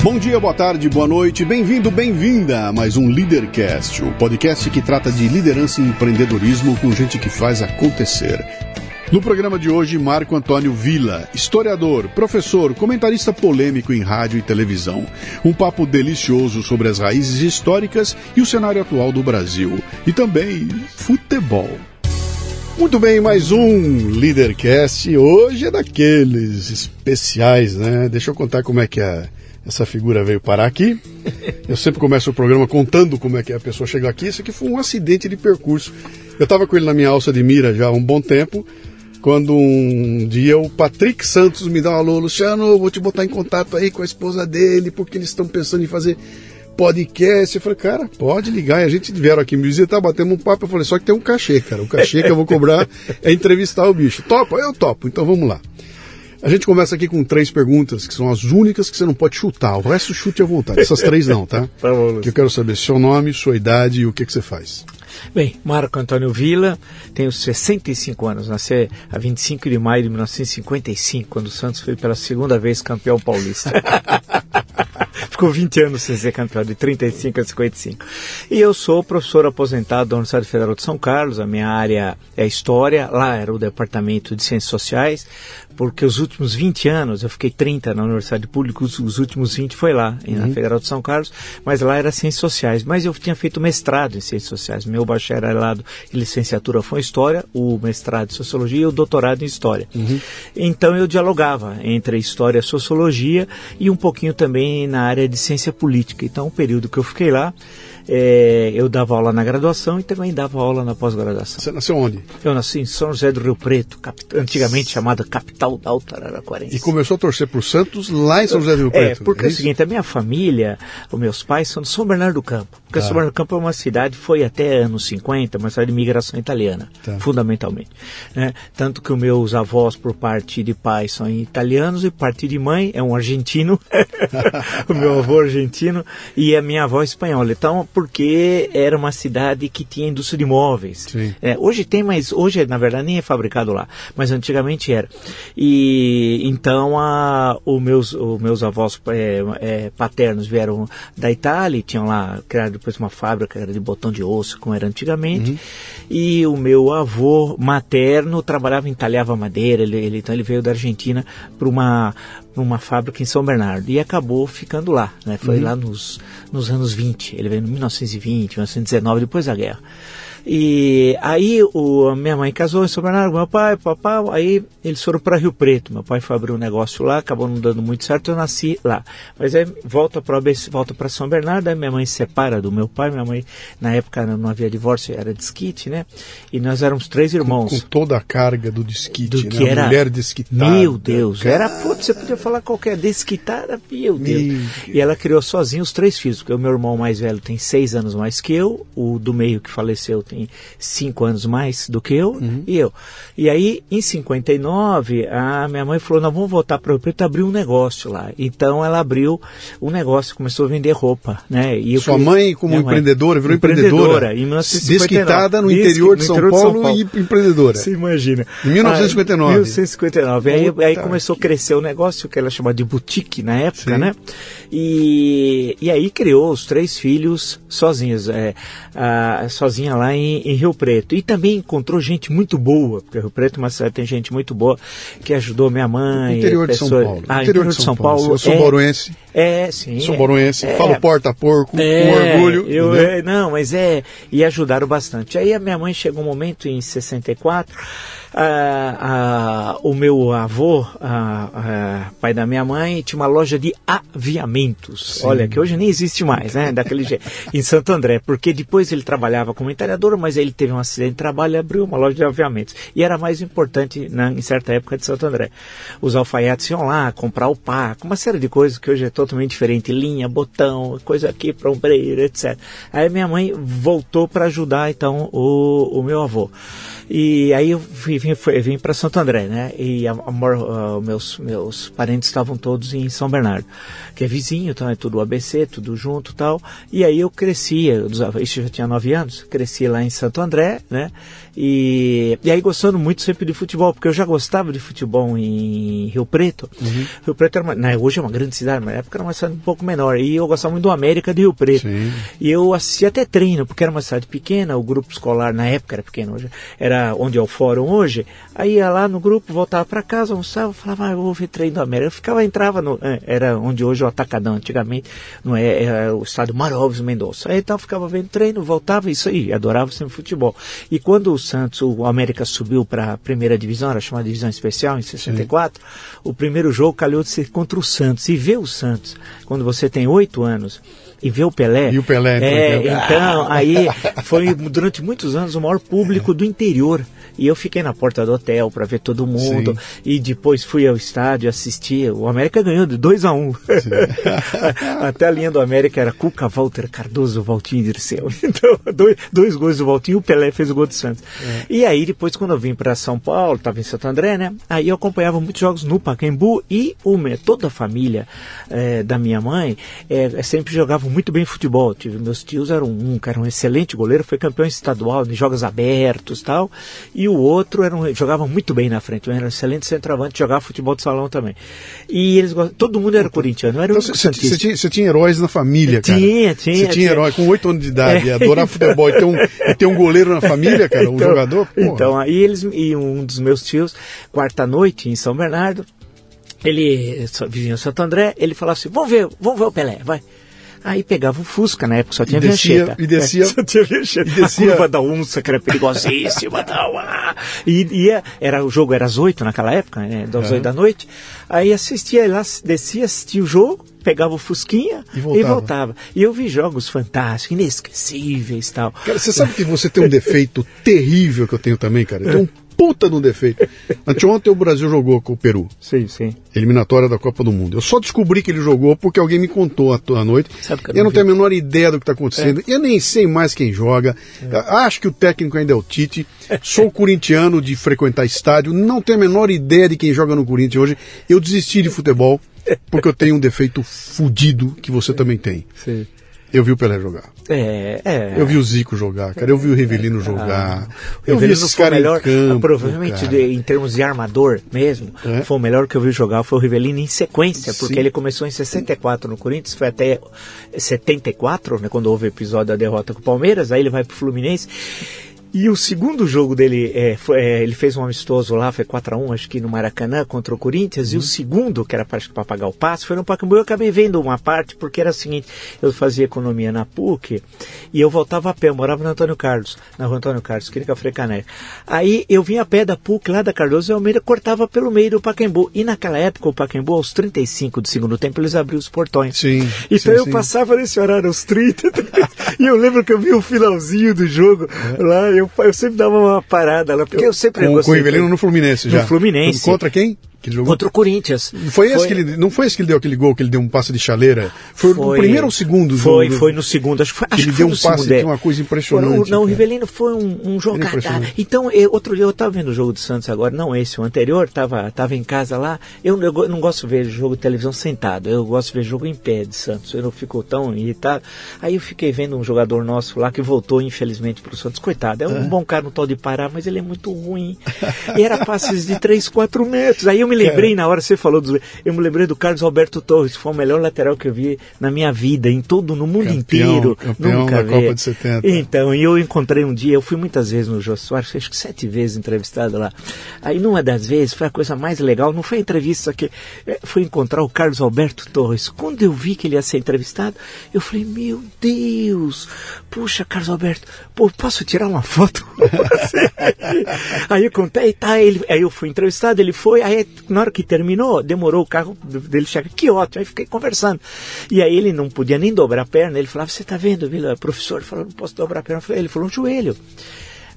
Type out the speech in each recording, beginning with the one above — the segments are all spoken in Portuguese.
Bom dia, boa tarde, boa noite, bem-vindo, bem-vinda a mais um Leadercast, o podcast que trata de liderança e empreendedorismo com gente que faz acontecer. No programa de hoje, Marco Antônio Vila, historiador, professor, comentarista polêmico em rádio e televisão. Um papo delicioso sobre as raízes históricas e o cenário atual do Brasil. E também futebol. Muito bem, mais um Leadercast. Hoje é daqueles especiais, né? Deixa eu contar como é que a essa figura veio parar aqui. Eu sempre começo o programa contando como é que a pessoa chegou aqui. Isso aqui foi um acidente de percurso. Eu estava com ele na minha alça de mira já há um bom tempo, quando um dia o Patrick Santos me dá um alô, Luciano, vou te botar em contato aí com a esposa dele, porque eles estão pensando em fazer podcast. Eu falei, cara, pode ligar. E a gente vieram aqui me visitar, batemos um papo. Eu falei, só que tem um cachê, cara. O cachê que eu vou cobrar é entrevistar o bicho. Topa? Eu topo. Então vamos lá. A gente começa aqui com três perguntas, que são as únicas que você não pode chutar. O resto chute à vontade. Essas três não, tá? tá bom, que eu quero saber seu nome, sua idade e o que, que você faz. Bem, Marco Antônio Vila, tenho 65 anos, nasci a 25 de maio de 1955, quando o Santos foi pela segunda vez campeão paulista. Ficou 20 anos sem ser campeão, de 35 a 55. E eu sou professor aposentado da Universidade Federal de São Carlos, a minha área é História, lá era o Departamento de Ciências Sociais, porque os últimos 20 anos, eu fiquei 30 na Universidade Pública, os, os últimos 20 foi lá, uhum. na Federal de São Carlos, mas lá era Ciências Sociais. Mas eu tinha feito mestrado em Ciências Sociais, meu bacharelado e licenciatura foi em História, o mestrado em Sociologia e o doutorado em História. Uhum. Então eu dialogava entre História e Sociologia e um pouquinho também na área de Ciência Política. Então o período que eu fiquei lá, é, eu dava aula na graduação e também dava aula na pós-graduação. Você nasceu onde? Eu nasci em São José do Rio Preto, antigamente chamada capital da Alta Araraquarense. E começou a torcer por Santos lá em São José do Rio Preto? É, porque é, é o seguinte, a minha família, os meus pais são de São Bernardo do Campo. Porque tá. São Bernardo do Campo é uma cidade, foi até anos 50, uma cidade de imigração italiana, tá. fundamentalmente. Né? Tanto que os meus avós, por parte de pai, são italianos e parte de mãe é um argentino. o meu avô argentino e a minha avó espanhola. Então, porque era uma cidade que tinha indústria de móveis. É, hoje tem, mas hoje na verdade nem é fabricado lá, mas antigamente era. E então a, os meus os meus avós é, é, paternos vieram da Itália, e tinham lá criado depois uma fábrica de botão de osso, como era antigamente. Uhum. E o meu avô materno trabalhava entalhava madeira, ele, ele então ele veio da Argentina para uma numa fábrica em São Bernardo e acabou ficando lá, né? Foi uhum. lá nos, nos anos 20, ele veio em 1920, 1919, depois da guerra. E aí o, minha mãe casou em São Bernardo, meu pai, papai, aí eles foram para Rio Preto. Meu pai foi abrir um negócio lá, acabou não dando muito certo, eu nasci lá. Mas aí volta para volta para São Bernardo, aí minha mãe se separa do meu pai, minha mãe na época não havia divórcio, era desquite, né? E nós éramos três irmãos. Com, com toda a carga do desquite, do né? que era mulher desquitada. Meu Deus, cara. era putz, você podia falar qualquer desquitada, meu Deus. Meu e ela criou sozinha os três filhos, porque o meu irmão mais velho tem seis anos mais que eu, o do meio que faleceu tem tem cinco anos mais do que eu uhum. e eu. E aí, em 59, a minha mãe falou, nós vamos voltar para o Preto abrir um negócio lá. Então ela abriu um negócio, começou a vender roupa, né? E Sua mãe como empreendedora, virou empreendedora? Em 1959. Desquitada no interior de, São, interior Paulo, de São Paulo e empreendedora. Você imagina. Em 1959. Ah, 1959. Aí, aí, começou a crescer o negócio, que ela chamava de boutique na época, Sim. né? E, e aí criou os três filhos sozinhos, é, a, sozinha lá em, em, Rio Preto. E também encontrou gente muito boa, porque Rio Preto é uma cidade tem gente muito boa que ajudou minha mãe. Interior de São Paulo. Ah, interior, de São, Paulo. Paulo. Eu sou é. É, sim. Sou boruense, é, falo porta-porco, é, com orgulho. Eu, é, não, mas é. E ajudaram bastante. Aí a minha mãe chegou um momento em 64 ah, ah, o meu avô, ah, pai da minha mãe, tinha uma loja de aviamentos. Sim. Olha, que hoje nem existe mais, né? Daquele jeito. Em Santo André, porque depois ele trabalhava como entalhador, mas ele teve um acidente de trabalho e abriu uma loja de aviamentos. E era mais importante na, em certa época de Santo André. Os alfaiates iam lá comprar o paco, uma série de coisas que hoje é totalmente diferente, linha, botão, coisa aqui para ombreiro, etc. Aí minha mãe voltou para ajudar então o, o meu avô. E aí eu vim, vim para Santo André, né? E a, a, a, meus, meus parentes estavam todos em São Bernardo, que é vizinho, então é tudo ABC, tudo junto tal. E aí eu crescia, eu já tinha nove anos, cresci lá em Santo André, né? E, e aí gostando muito sempre de futebol, porque eu já gostava de futebol em Rio Preto. Uhum. Rio Preto era uma, né, hoje é uma grande cidade, mas na época era uma cidade um pouco menor. E eu gostava muito do América de Rio Preto. Sim. E eu assistia até treino, porque era uma cidade pequena, o grupo escolar na época era pequeno, hoje era onde é o fórum hoje. Aí ia lá no grupo, voltava para casa, almoçava, falava, ah, eu vou ver treino do América. Eu ficava, entrava no, é, era onde hoje é o Atacadão, antigamente, não é, era o estádio Marovos Mendonça. Aí então ficava vendo treino, voltava, isso aí, adorava sempre futebol. E quando o Santos, o América subiu para a primeira divisão, era chamada divisão especial, em 64, Sim. o primeiro jogo calhou de ser contra o Santos. E ver o Santos, quando você tem oito anos, e ver o Pelé. E o Pelé. É, então, aí foi durante muitos anos o maior público do interior. E eu fiquei na porta do hotel para ver todo mundo. Sim. E depois fui ao estádio assistir. O América ganhou de 2 a 1 um. Até a linha do América era Cuca, Walter Cardoso, Valtinho Dirceu. Então, dois, dois gols do Valtinho e o Pelé fez o gol do Santos. É. E aí, depois, quando eu vim para São Paulo, estava em Santo André, né? Aí eu acompanhava muitos jogos no Pacaembu e uma, toda a família é, da minha mãe é, sempre jogava muito bem futebol. Tive, meus tios eram um, que era um excelente goleiro, foi campeão estadual de jogos abertos tal. E o outro era um, jogava muito bem na frente, era um excelente centroavante, jogava futebol de salão também. E eles todo mundo era corintiano, era então, você, você, tinha, você tinha heróis na família, cara. Tinha, tinha. Você tinha, tinha. herói com oito anos de idade, é. adorar futebol e ter, um, e ter um goleiro na família, cara, um então, jogador. Porra. Então, aí eles, e um dos meus tios, quarta-noite em São Bernardo, ele em Santo André, ele falava assim, vamos ver, vamos ver o Pelé, vai. Aí pegava o Fusca, na época só tinha descia, E descia, é, só tinha E descia. A curva da onça, que era perigosíssima. tal, ah, e ia, era, o jogo era às oito naquela época, né, das oito da noite. Aí assistia lá, descia, assistia o jogo, pegava o Fusquinha e voltava. e voltava. E eu vi jogos fantásticos, inesquecíveis tal. Cara, você sabe que você tem um defeito terrível que eu tenho também, cara? Eu tenho um puta de um defeito. Anteontem o Brasil jogou com o Peru. Sim, sim. Eliminatória da Copa do Mundo. Eu só descobri que ele jogou porque alguém me contou à noite. Sabe que eu, eu não, tenho a menor ideia do que está acontecendo. É. Eu nem sei mais quem joga. É. Acho que o técnico ainda é o Tite. Sou corintiano de frequentar estádio. Não tenho a menor ideia de quem joga no Corinthians hoje. Eu desisti de futebol porque eu tenho um defeito fudido que você também tem. Sim. Eu vi o Pelé jogar. É, é. Eu vi o Zico jogar, cara. Eu vi o Rivelino jogar. Ah, eu vi esses caras melhor, campo, Provavelmente, de, em termos de armador mesmo, é? foi o melhor que eu vi jogar foi o Rivelino em sequência, porque Sim. ele começou em 64 no Corinthians, foi até 74, né, quando houve o episódio da derrota com o Palmeiras, aí ele vai pro Fluminense. E o segundo jogo dele, é, foi, é, ele fez um amistoso lá, foi 4x1, acho que no Maracanã, contra o Corinthians. Uhum. E o uhum. segundo, que era para pagar o passe, foi no Pacaembu. Eu acabei vendo uma parte, porque era o seguinte: eu fazia economia na PUC e eu voltava a pé. Eu morava no Antônio Carlos, na rua Antônio Carlos, que Frei Caneca. Aí eu vinha a pé da PUC, lá da Cardoso e Almeida, cortava pelo meio do Pacaembu. E naquela época, o Pacaembu, aos 35 do segundo tempo, eles abriam os portões. Sim. Então sim, eu sim. passava nesse horário, aos 30. e eu lembro que eu vi o finalzinho do jogo é. lá, eu, eu sempre dava uma parada lá, porque eu, eu sempre com, gostei. Com o Rivelino no Fluminense já. No Fluminense. Contra quem? Que jogou... Contra o Corinthians. Foi, esse que ele, não foi esse que ele deu aquele gol, que ele deu um passe de chaleira? Foi, foi no primeiro ou segundo Foi, jogo, foi no segundo. Acho que foi, acho ele que deu um passe que é. uma coisa impressionante. O, não, o Rivelino foi um, um jogada. Então, eu, outro dia eu estava vendo o jogo do Santos agora, não esse, o anterior, estava tava em casa lá. Eu, eu, não gosto de ver jogo de televisão sentado, eu gosto de ver jogo em pé de Santos. Eu não fico tão irritado. Aí eu fiquei vendo um jogador nosso lá que voltou, infelizmente, para o Santos. Coitado, é um é. bom cara no tal de parar, mas ele é muito ruim. E era passes de 3, 4 metros. Aí eu me lembrei na hora você falou dos. Eu me lembrei do Carlos Alberto Torres, foi o melhor lateral que eu vi na minha vida, em todo, no mundo campeão, inteiro. Campeão nunca vi. Copa de 70. Então, e eu encontrei um dia, eu fui muitas vezes no Jô Soares, acho que sete vezes entrevistado lá. Aí numa das vezes foi a coisa mais legal, não foi a entrevista que é, foi encontrar o Carlos Alberto Torres. Quando eu vi que ele ia ser entrevistado, eu falei, meu Deus, puxa, Carlos Alberto, pô, posso tirar uma foto? aí eu contei, tá, ele, aí eu fui entrevistado, ele foi, aí na hora que terminou, demorou o carro dele chegar, que ótimo, aí fiquei conversando. E aí ele não podia nem dobrar a perna, ele falava, você está vendo, Vila, professor, falou, não posso dobrar a perna. Ele falou, um joelho.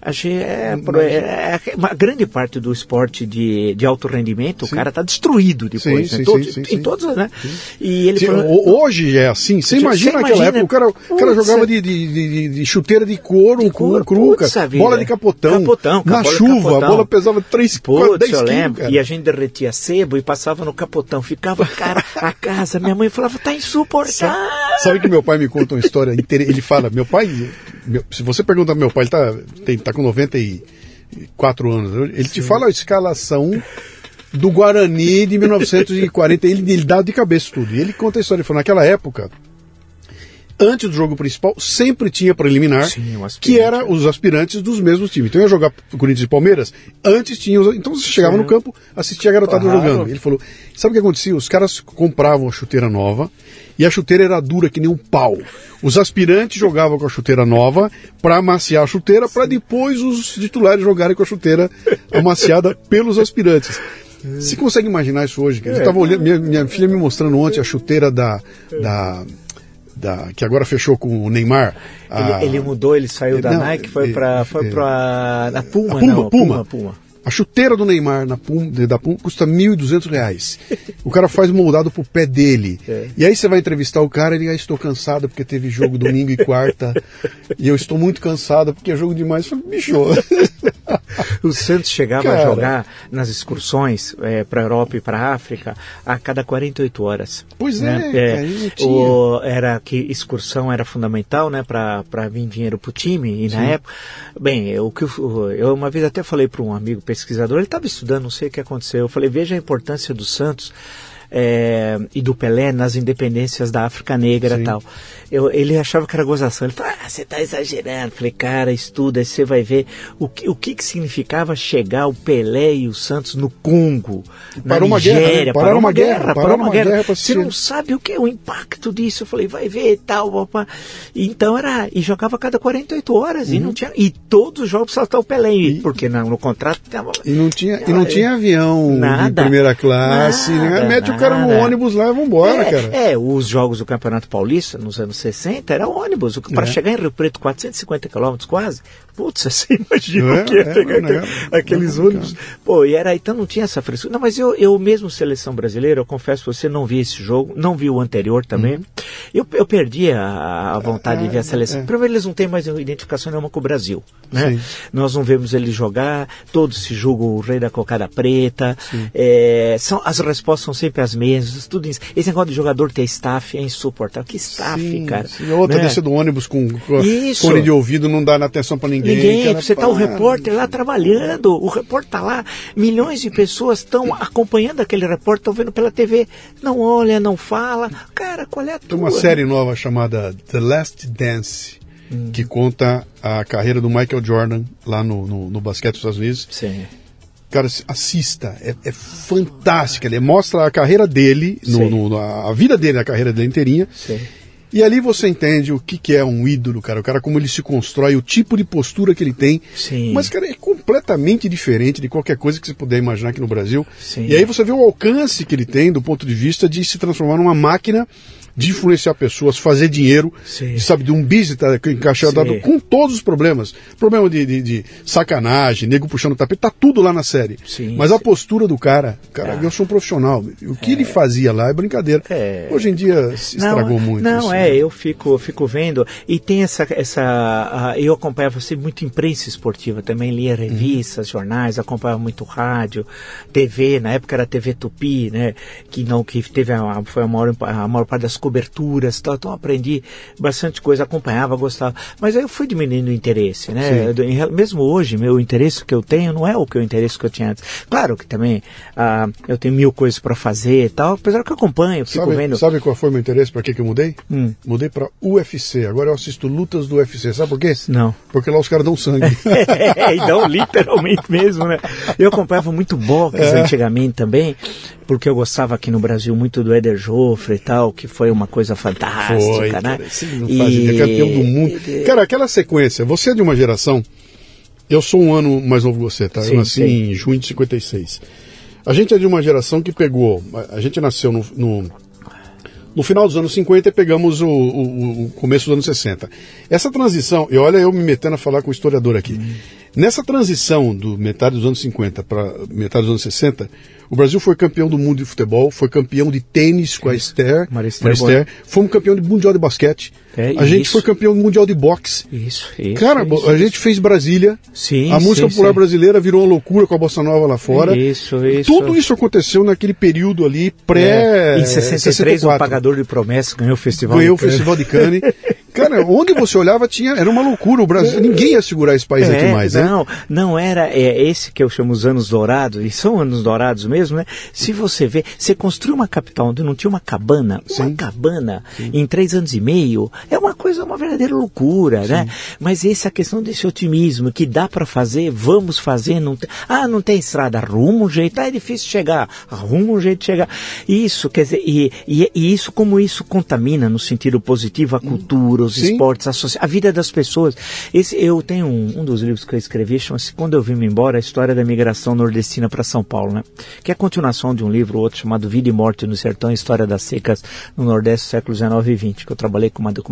Achei, é, é, é, uma grande parte do esporte de, de alto rendimento, sim. o cara está destruído depois, sim, né? sim, Todo, sim, em todos, né? E ele falou, hoje é assim, você imagina naquela época, o cara, o cara jogava de, de, de, de, chuteira de couro, de couro cru, putz, bola de capotão, capotão na chuva, capotão. a bola pesava 3, 4, 10 quilos, lembro, E a gente derretia sebo e passava no capotão, ficava, cara, a casa, minha mãe falava, tá insuportável. Sabe, sabe que meu pai me conta uma história, ele fala, meu pai, meu, se você perguntar pro meu pai, ele tá, tem, tá com 94 anos, ele Sim. te fala a escalação do Guarani de 1940, ele, ele dá de cabeça tudo. E ele conta a história, ele falou, naquela época, antes do jogo principal, sempre tinha preliminar, Sim, que era os aspirantes dos mesmos times. Então ia jogar Corinthians e Palmeiras, antes tinha os... Então você chegava Sim. no campo, assistia a garotada claro. jogando. Ele falou, sabe o que acontecia? Os caras compravam a chuteira nova, e a chuteira era dura que nem um pau. Os aspirantes jogavam com a chuteira nova para amaciar a chuteira, para depois os titulares jogarem com a chuteira amaciada pelos aspirantes. Você consegue imaginar isso hoje? Eu tava olhando, minha, minha, filha me mostrando ontem a chuteira da, da, da que agora fechou com o Neymar. A... Ele, ele, mudou, ele saiu da não, Nike, foi para foi é, para a Puma, a Puma, não, Puma, Puma. Puma. A chuteira do Neymar na Pum, da Pum custa R$ 1.200. O cara faz moldado pro pé dele. É. E aí você vai entrevistar o cara e ele, ah, estou cansado porque teve jogo domingo e quarta. e eu estou muito cansado porque é jogo demais. Eu falei, bicho. o Santos chegava cara. a jogar nas excursões é, para Europa e para África a cada 48 horas. Pois né? é, é o, era que excursão era fundamental, né, para vir dinheiro pro time. E Sim. na época, bem, o que eu, eu uma vez até falei para um amigo pesquisador, ele estava estudando, não sei o que aconteceu. Eu falei, veja a importância do Santos é, e do Pelé nas independências da África Negra e tal eu, ele achava que era gozação. Ele falou, ah, você está exagerando. Falei, cara, estuda, você vai ver o que, o que, que significava chegar o Pelé e o Santos no Congo, na parou Nigéria. Uma guerra, né? parou, uma guerra, guerra parou uma guerra. guerra você não sabe o que é o impacto disso. Eu falei, vai ver e tal. Opa. Então era, e jogava cada 48 horas. Uhum. E, não tinha, e todos os jogos só o Pelé, e, porque no, no contrato tava, E não tinha, e não tinha avião nada, de primeira classe. Nada, né? Nada. Cara no ônibus lá e vambora, é, cara. É, os jogos do Campeonato Paulista, nos anos 60 era ônibus. Para é. chegar em Rio Preto, 450 quilômetros quase, putz, você imagina é, que ia é, pegar aquele, é, aqueles ônibus. Pô, e era, então não tinha essa frescura. Não, mas eu, eu mesmo, seleção brasileira, eu confesso você, não vi esse jogo, não vi o anterior também. Uhum. Eu, eu perdi a, a vontade de ver a seleção. Primeiro, eles não têm mais identificação nenhuma com o Brasil. Né? Nós não vemos ele jogar, todos se julgam o rei da cocada preta. É, são, as respostas são sempre as mesmas. Tudo isso. Esse negócio de jogador ter staff é insuportável. Que staff, sim, cara? Sim. Outra né? descer do ônibus com, com fone de ouvido, não dá atenção para ninguém. Ninguém. Você tá o repórter lá trabalhando, o repórter tá lá, milhões de pessoas estão acompanhando aquele repórter, estão vendo pela TV. Não olha, não fala. Cara, qual é a tua? Tem uma série nova chamada The Last Dance hum. que conta a carreira do Michael Jordan lá no, no, no basquete dos Estados Unidos. Sim. Cara, assista, é, é fantástica. Ele mostra a carreira dele, no, no, a vida dele, a carreira dele inteirinha. Sim. E ali você entende o que, que é um ídolo, cara. O cara, como ele se constrói, o tipo de postura que ele tem. Sim. Mas, cara, é completamente diferente de qualquer coisa que você puder imaginar aqui no Brasil. Sim. E aí você vê o alcance que ele tem do ponto de vista de se transformar numa máquina de influenciar pessoas, fazer dinheiro, Sim. sabe, de um business tá, encaixado com todos os problemas. Problema de, de, de, sacanagem, nego puxando o tapete, tá tudo lá na série. Sim, Mas a postura do cara, cara, ah. eu sou um profissional. O que é. ele fazia lá é brincadeira. É. Hoje em dia se estragou não, muito. Não, isso, é, né? eu fico, fico vendo. E tem essa. essa uh, eu acompanhava assim, muito imprensa esportiva também, lia revistas, uhum. jornais, acompanhava muito rádio, TV, na época era TV Tupi, né? Que não, que teve a, foi a maior, a maior parte das coberturas, tal, então aprendi bastante coisa, acompanhava, gostava. Mas aí eu fui diminuindo o interesse, né? mesmo hoje, meu interesse que eu tenho não é o que o interesse que eu tinha antes. Claro que também ah, eu tenho mil coisas para fazer e tal, apesar que eu acompanho, fico sabe, vendo. Sabe qual foi o meu interesse? Para que, que eu mudei? Hum. Mudei para UFC. Agora eu assisto lutas do UFC. Sabe por quê? Não. Porque lá os caras dão sangue. é, e dão literalmente mesmo, né? Eu acompanhava muito boxe é. antigamente também porque eu gostava aqui no Brasil muito do Eder Joffre e tal, que foi uma coisa fantástica, foi, né? Cara, não e... é campeão do mundo. E... Cara, aquela sequência, você é de uma geração, eu sou um ano mais novo que você, tá? Sim, eu nasci sim. em junho de 56. A gente é de uma geração que pegou, a gente nasceu no, no, no final dos anos 50 e pegamos o, o, o, começo dos anos 60. Essa transição, e olha eu me metendo a falar com o historiador aqui. Nessa transição do metade dos anos 50 para metade dos anos 60, o Brasil foi campeão do mundo de futebol, foi campeão de tênis com a Esther, Marister, fomos campeão de mundial de basquete. É, a gente foi campeão mundial de boxe. Isso, isso. Cara, isso, a gente fez Brasília. Sim, a música sim, popular sim. brasileira virou uma loucura com a bossa nova lá fora. Isso, isso. Tudo isso aconteceu naquele período ali pré. É. Em 63, 64. o pagador de promessas ganhou o festival. Ganhou o festival de Cannes. Cara, onde você olhava tinha era uma loucura. O Brasil, ninguém ia segurar esse país é, aqui mais, né? Não, não era é, esse que eu chamo os anos dourados, e são anos dourados mesmo, né? Se você vê, você construiu uma capital onde não tinha uma cabana, Sim. uma cabana Sim. em três anos e meio, é uma coisa, uma verdadeira loucura, Sim. né? Mas essa questão desse otimismo, que dá para fazer, vamos fazer, não tem, ah, não tem estrada, arruma um jeito, ah, é difícil chegar, arruma um jeito de chegar. Isso, quer dizer, e, e, e isso, como isso contamina no sentido positivo a cultura, os Sim. esportes, a, a, vida das pessoas. Esse, eu tenho um, um, dos livros que eu escrevi, chama-se Quando Eu Vim Embora, a história da migração nordestina para São Paulo, né? Que é a continuação de um livro outro chamado Vida e Morte no Sertão, História das Secas no Nordeste, século XIX e XX, que eu trabalhei com uma documentação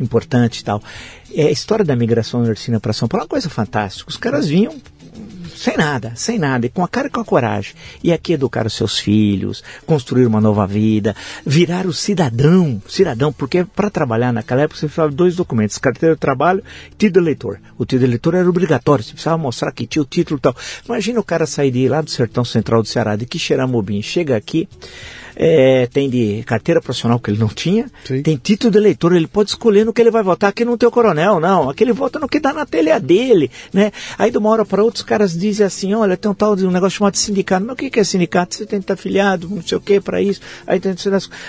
importante e tal. É a história da migração nordestina para São Paulo é uma coisa fantástica. Os caras vinham sem nada, sem nada, e com a cara e com a coragem. E aqui educar os seus filhos, construir uma nova vida, virar o cidadão, cidadão, porque para trabalhar naquela época você precisava de dois documentos, carteira de trabalho e título eleitor. O título eleitor era obrigatório, você precisava mostrar que tinha o título e tal. Imagina o cara sair de lá do sertão central do Ceará, de Quixeramobim, chega aqui, é, tem de carteira profissional que ele não tinha, Sim. tem título de eleitor, ele pode escolher no que ele vai votar. Aqui não tem o coronel, não. Aqui ele vota no que dá na telha dele, né? Aí de uma hora para outra os caras dizem assim, olha, tem um tal de um negócio chamado sindicato. Mas o que, é sindicato? Você tem que estar afiliado, não sei o que, para isso. Aí tem,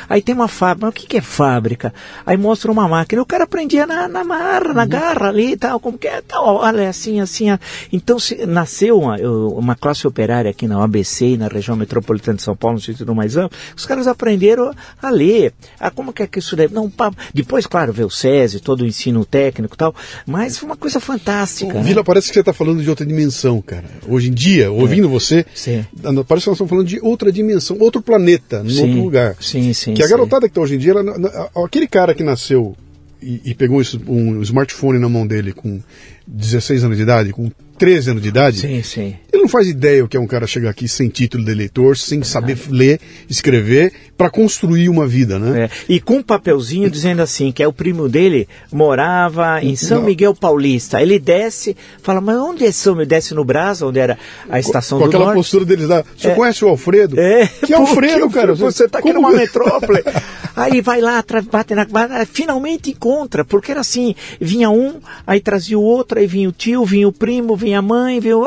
aí tem uma fábrica. Mas o que, é fábrica? Aí mostra uma máquina. O cara aprendia na, na marra, na uhum. garra ali e tal, como que é, tal, olha, é assim, assim. Então se, nasceu uma, uma classe operária aqui na ABC e na região metropolitana de São Paulo, no sentido mais amplo, os caras aprenderam a ler. Ah, como que é que isso deve. Não, pá. Depois, claro, veio o SESI, todo o ensino técnico e tal, mas foi uma coisa fantástica. Né? Vila, parece que você está falando de outra dimensão, cara. Hoje em dia, ouvindo é. você, sim. parece que nós estamos falando de outra dimensão, outro planeta, em outro lugar. Sim, sim. Que a garotada sim. que está hoje em dia, ela, aquele cara que nasceu e, e pegou um smartphone na mão dele com 16 anos de idade, com 13 anos de idade, sim, sim. ele não faz ideia o que é um cara chegar aqui sem título de eleitor, sem saber ler, escrever, para construir uma vida, né? É. E com um papelzinho dizendo assim, que é o primo dele, morava em São não. Miguel Paulista. Ele desce, fala, mas onde é São Miguel? Desce no Brás, onde era a estação com, com do aquela norte. postura deles lá. Você é. conhece o Alfredo? É. Que Alfredo, cara? Você está aqui numa metrópole. aí vai lá, bate na... Finalmente encontra, porque era assim, vinha um, aí trazia o outro, aí vinha o tio, vinha o primo, vinha a mãe, vinha o...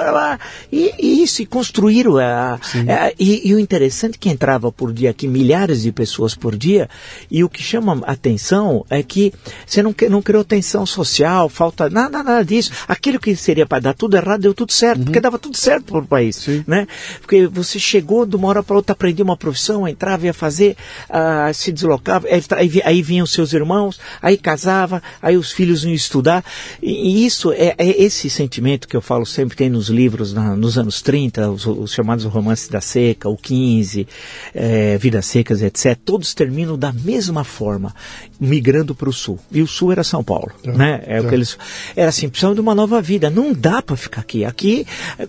E, e isso, e construíram a... a e, e o interessante é que entrava por dia aqui milhares de pessoas por dia, e o que chama atenção é que você não, não criou tensão social, falta nada, nada disso. Aquilo que seria para dar tudo errado, deu tudo certo, uhum. porque dava tudo certo para o país. Sim. Né? Porque você chegou de uma hora para outra, aprendia uma profissão, entrava, ia fazer, uh, se deslocava, aí, aí vinham seus irmãos, aí casava, aí os filhos iam estudar. E, isso é, é, esse sentimento que eu falo sempre, tem nos livros, na, nos anos 30, os, os, chamados romances da seca, o 15, é, Vidas Secas, etc. Todos terminam da mesma forma, migrando para o sul. E o sul era São Paulo. É, né? É, o que eles. Era assim, precisam de uma nova vida. Não dá para ficar aqui. Aqui,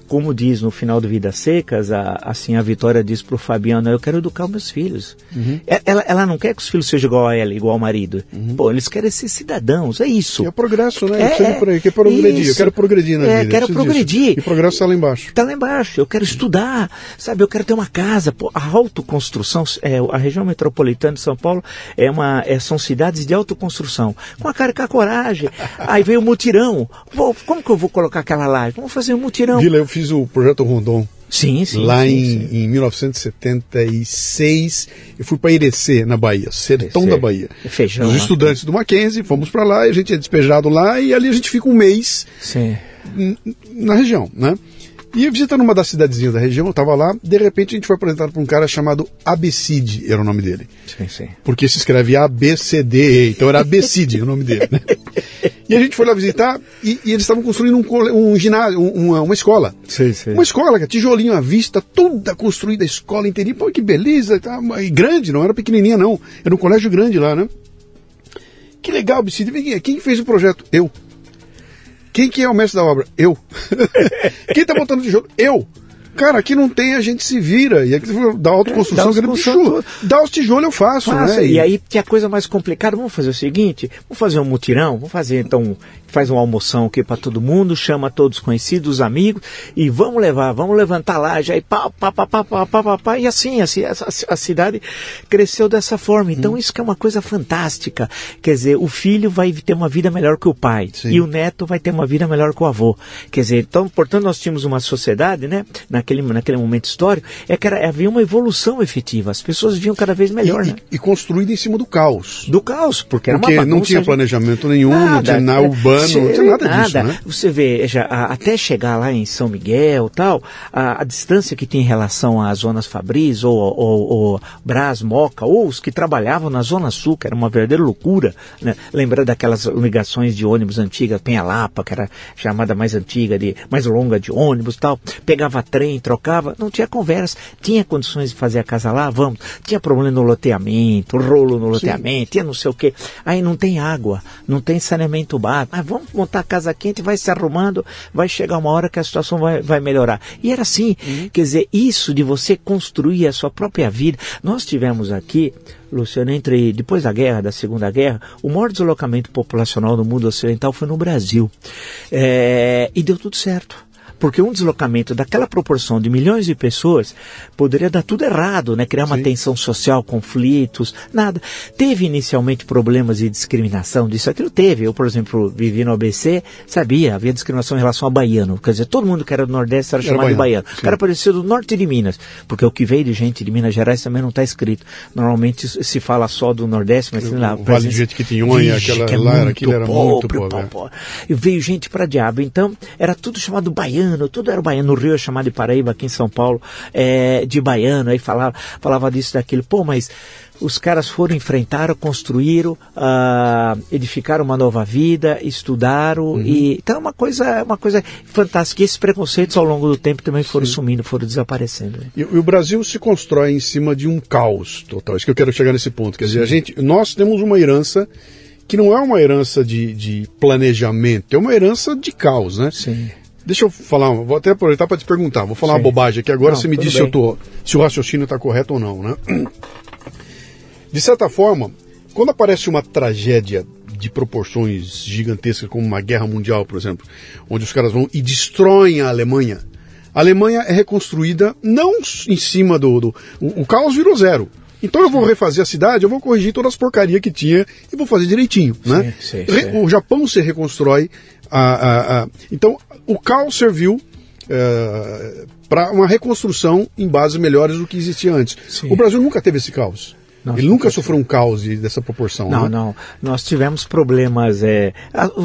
como diz no final do Vidas Secas, a, assim a Vitória diz para o Fabiano, eu quero educar meus filhos. Uhum. Ela, ela não quer que os filhos sejam igual a ela, igual ao marido. Uhum. Pô, eles querem ser cidadãos, é isso. É progresso, né? É, é, por aí, quer progredir. Isso. Eu quero progredir na é, vida. Quero progredir. Disso. E progresso está lá embaixo. Está lá embaixo. Eu quero estudar, sabe? Eu quero ter uma casa. Pô, a autoconstrução, é, a região metropolitana de São Paulo é uma, é, são cidades de autoconstrução. Com a cara com a coragem. Aí veio o mutirão. Pô, como que eu vou colocar aquela laje? Vamos fazer um mutirão. Vila, eu fiz o projeto Rondon. Sim, sim. Lá sim, em, sim. em 1976, eu fui para Irecê, na Bahia, sertão da Bahia. Feijão. Os estudantes do Mackenzie, fomos para lá, a gente é despejado lá e ali a gente fica um mês sim. na região, né? E visitando uma das cidadezinhas da região, eu estava lá, de repente a gente foi apresentado por um cara chamado Abecide, era o nome dele. Sim, sim. Porque se escreve A-B-C-D-E, então era Abecide o nome dele, né? E a gente foi lá visitar e, e eles estavam construindo um, um ginásio, um, uma, uma escola. Sim, sim. Uma escola, que tijolinho à vista, toda construída, a escola inteirinha. Pô, que beleza, tá, e grande, não era pequenininha não, era um colégio grande lá, né? Que legal, Abecide, quem fez o projeto? Eu. Quem que é o mestre da obra? Eu. Quem está montando tijolo? Eu. Cara, aqui não tem, a gente se vira. E aqui dá autoconstrução, é, construção, dá os tijolos eu faço. Faça, né? E aí, que a coisa mais complicada, vamos fazer o seguinte: vamos fazer um mutirão, vamos fazer então, faz uma almoção aqui para todo mundo, chama todos conhecidos, amigos, e vamos levar, vamos levantar lá, já e pá, pá, pá, pá, pá, pá, pá, pá e assim, assim a, a, cidade cresceu dessa forma. Então, hum. isso que é uma coisa fantástica. Quer dizer, o filho vai ter uma vida melhor que o pai, Sim. e o neto vai ter uma vida melhor que o avô. Quer dizer, então, portanto, nós tínhamos uma sociedade, né? Na naquele, naquele momento histórico, é que era, havia uma evolução efetiva, as pessoas viviam cada vez melhor, e, né? E, e construída em cima do caos. Do caos, porque era porque uma bagunça, não tinha planejamento nenhum, nada, não tinha nada urbano ano, não tinha nada, nada, disso, né? Você vê, já, até chegar lá em São Miguel tal, a, a, distância que tem em relação às zonas Fabris ou, ou, ou Brás, Moca, ou os que trabalhavam na Zona Sul, que era uma verdadeira loucura, né? Lembrando daquelas ligações de ônibus antigas, Penha Lapa, que era chamada mais antiga, de, mais longa de ônibus tal, pegava trem, trocava, não tinha conversa, tinha condições de fazer a casa lá, vamos, tinha problema no loteamento, rolo no loteamento, Sim. tinha não sei o quê, aí não tem água, não tem saneamento básico, ah, vamos montar a casa quente, vai se arrumando, vai chegar uma hora que a situação vai, vai melhorar. E era assim, uhum. quer dizer, isso de você construir a sua própria vida. Nós tivemos aqui, Luciano, entre depois da guerra, da Segunda Guerra, o maior deslocamento populacional no mundo ocidental foi no Brasil. É, e deu tudo certo porque um deslocamento daquela proporção de milhões de pessoas poderia dar tudo errado, né? Criar uma Sim. tensão social, conflitos, nada. Teve inicialmente problemas de discriminação, disso aquilo teve. Eu, por exemplo, vivi no ABC, sabia, havia discriminação em relação a baiano. Quer dizer, todo mundo que era do Nordeste era, era chamado baiano. de baiano. O cara parecia do norte de Minas, porque o que veio de gente de Minas Gerais também não está escrito. Normalmente se fala só do Nordeste, mas lá, o Vale de Jequitinhonha, aquela que é lá, muito aquilo era pobre, muito pobre. E veio gente para diabo. Então, era tudo chamado baiano baiano, tudo era baiano. No Rio é chamado de Paraíba, aqui em São Paulo é de baiano. Aí falava, falava disso, daquilo. Pô, mas os caras foram, enfrentaram, construíram, uh, edificaram uma nova vida, estudaram uhum. e então é uma coisa, uma coisa fantástica. E esses preconceitos ao longo do tempo também foram Sim. sumindo, foram desaparecendo. Né? E, e, o Brasil se constrói em cima de um caos total. Isso que eu quero chegar nesse ponto. Quer dizer, a gente, nós temos uma herança que não é uma herança de, de planejamento, é uma herança de caos, né? Sim. Deixa eu falar, vou até aproveitar para te perguntar, vou falar Sim. uma bobagem aqui agora, não, você me diz se, eu tô, se o raciocínio está correto ou não, né? De certa forma, quando aparece uma tragédia de proporções gigantescas, como uma guerra mundial, por exemplo, onde os caras vão e destroem a Alemanha, a Alemanha é reconstruída não em cima do. do o, o caos virou zero. Então eu vou refazer a cidade, eu vou corrigir todas as porcarias que tinha e vou fazer direitinho, né? Sim, sim, sim. O Japão se reconstrói. A, a, a... Então o caos serviu é, para uma reconstrução em bases melhores do que existia antes. O Brasil nunca teve esse caos. Nossa, Ele nunca sofreu um caos dessa proporção. Não, né? não. Nós tivemos problemas, é,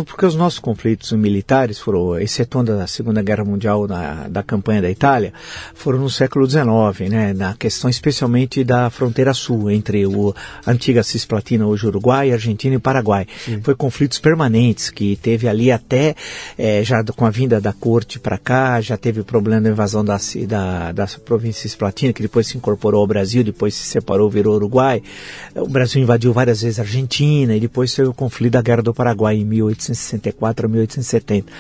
porque os nossos conflitos militares foram, excetuando a Segunda Guerra Mundial na, da campanha da Itália, foram no século XIX, né, na questão especialmente da fronteira sul, entre o, a antiga Cisplatina, hoje Uruguai, Argentina e Paraguai. Sim. Foi conflitos permanentes, que teve ali até, é, já com a vinda da corte para cá, já teve o problema da invasão da, da, da província Cisplatina, que depois se incorporou ao Brasil, depois se separou, virou Uruguai Paraguai. O Brasil invadiu várias vezes a Argentina e depois teve o conflito da Guerra do Paraguai em 1864 a 1870.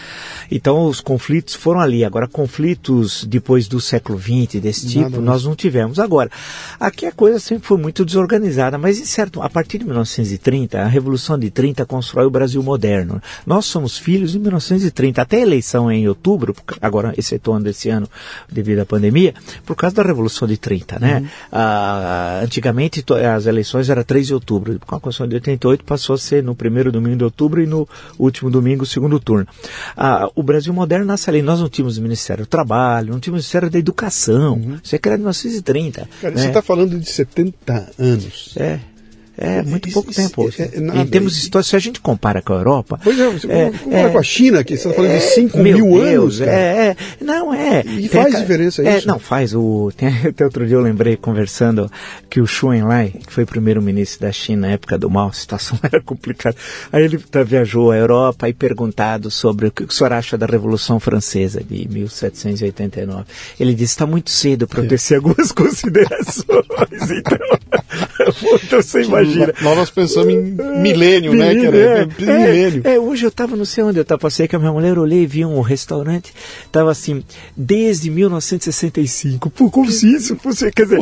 Então os conflitos foram ali. Agora, conflitos depois do século XX, desse tipo, Nada nós não tivemos. Agora, aqui a coisa sempre foi muito desorganizada, mas certo, a partir de 1930, a Revolução de 30 constrói o Brasil moderno. Nós somos filhos de 1930. Até a eleição em outubro, agora excetuando esse ano devido à pandemia, por causa da Revolução de 30, né? Uhum. Ah, antigamente as eleições era 3 de outubro. Com a Constituição de 88 passou a ser no primeiro domingo de outubro e no último domingo, segundo turno. Ah, o Brasil moderno nasce ali. Nós não tínhamos o Ministério do Trabalho, não tínhamos Ministério da Educação. Uhum. Isso é era de 1930. Cara, né? você está falando de 70 anos. É. É, muito pouco tempo. É, é, nada, em termos históricos, se a gente compara com a Europa. Pois é, você é, compara é, com a China, que você está falando de 5 mil Deus, anos. Cara. É, é, não, é. E faz diferença é, isso? Não, faz. O, tem, até outro dia eu lembrei, conversando, que o Xu Enlai, que foi primeiro-ministro da China na época do mal, a situação era complicada. Aí ele tá, viajou à Europa e perguntado sobre o que o senhor acha da Revolução Francesa de 1789. Ele disse: está muito cedo para eu tecer algumas considerações. Então. então você Nós, nós pensamos em milênio, né? Que era, é, milênio. É, é, hoje eu estava, não sei onde eu estava, passei com a minha mulher, olhei e vi um restaurante, estava assim, desde 1965. Pô, como se isso fosse, quer dizer,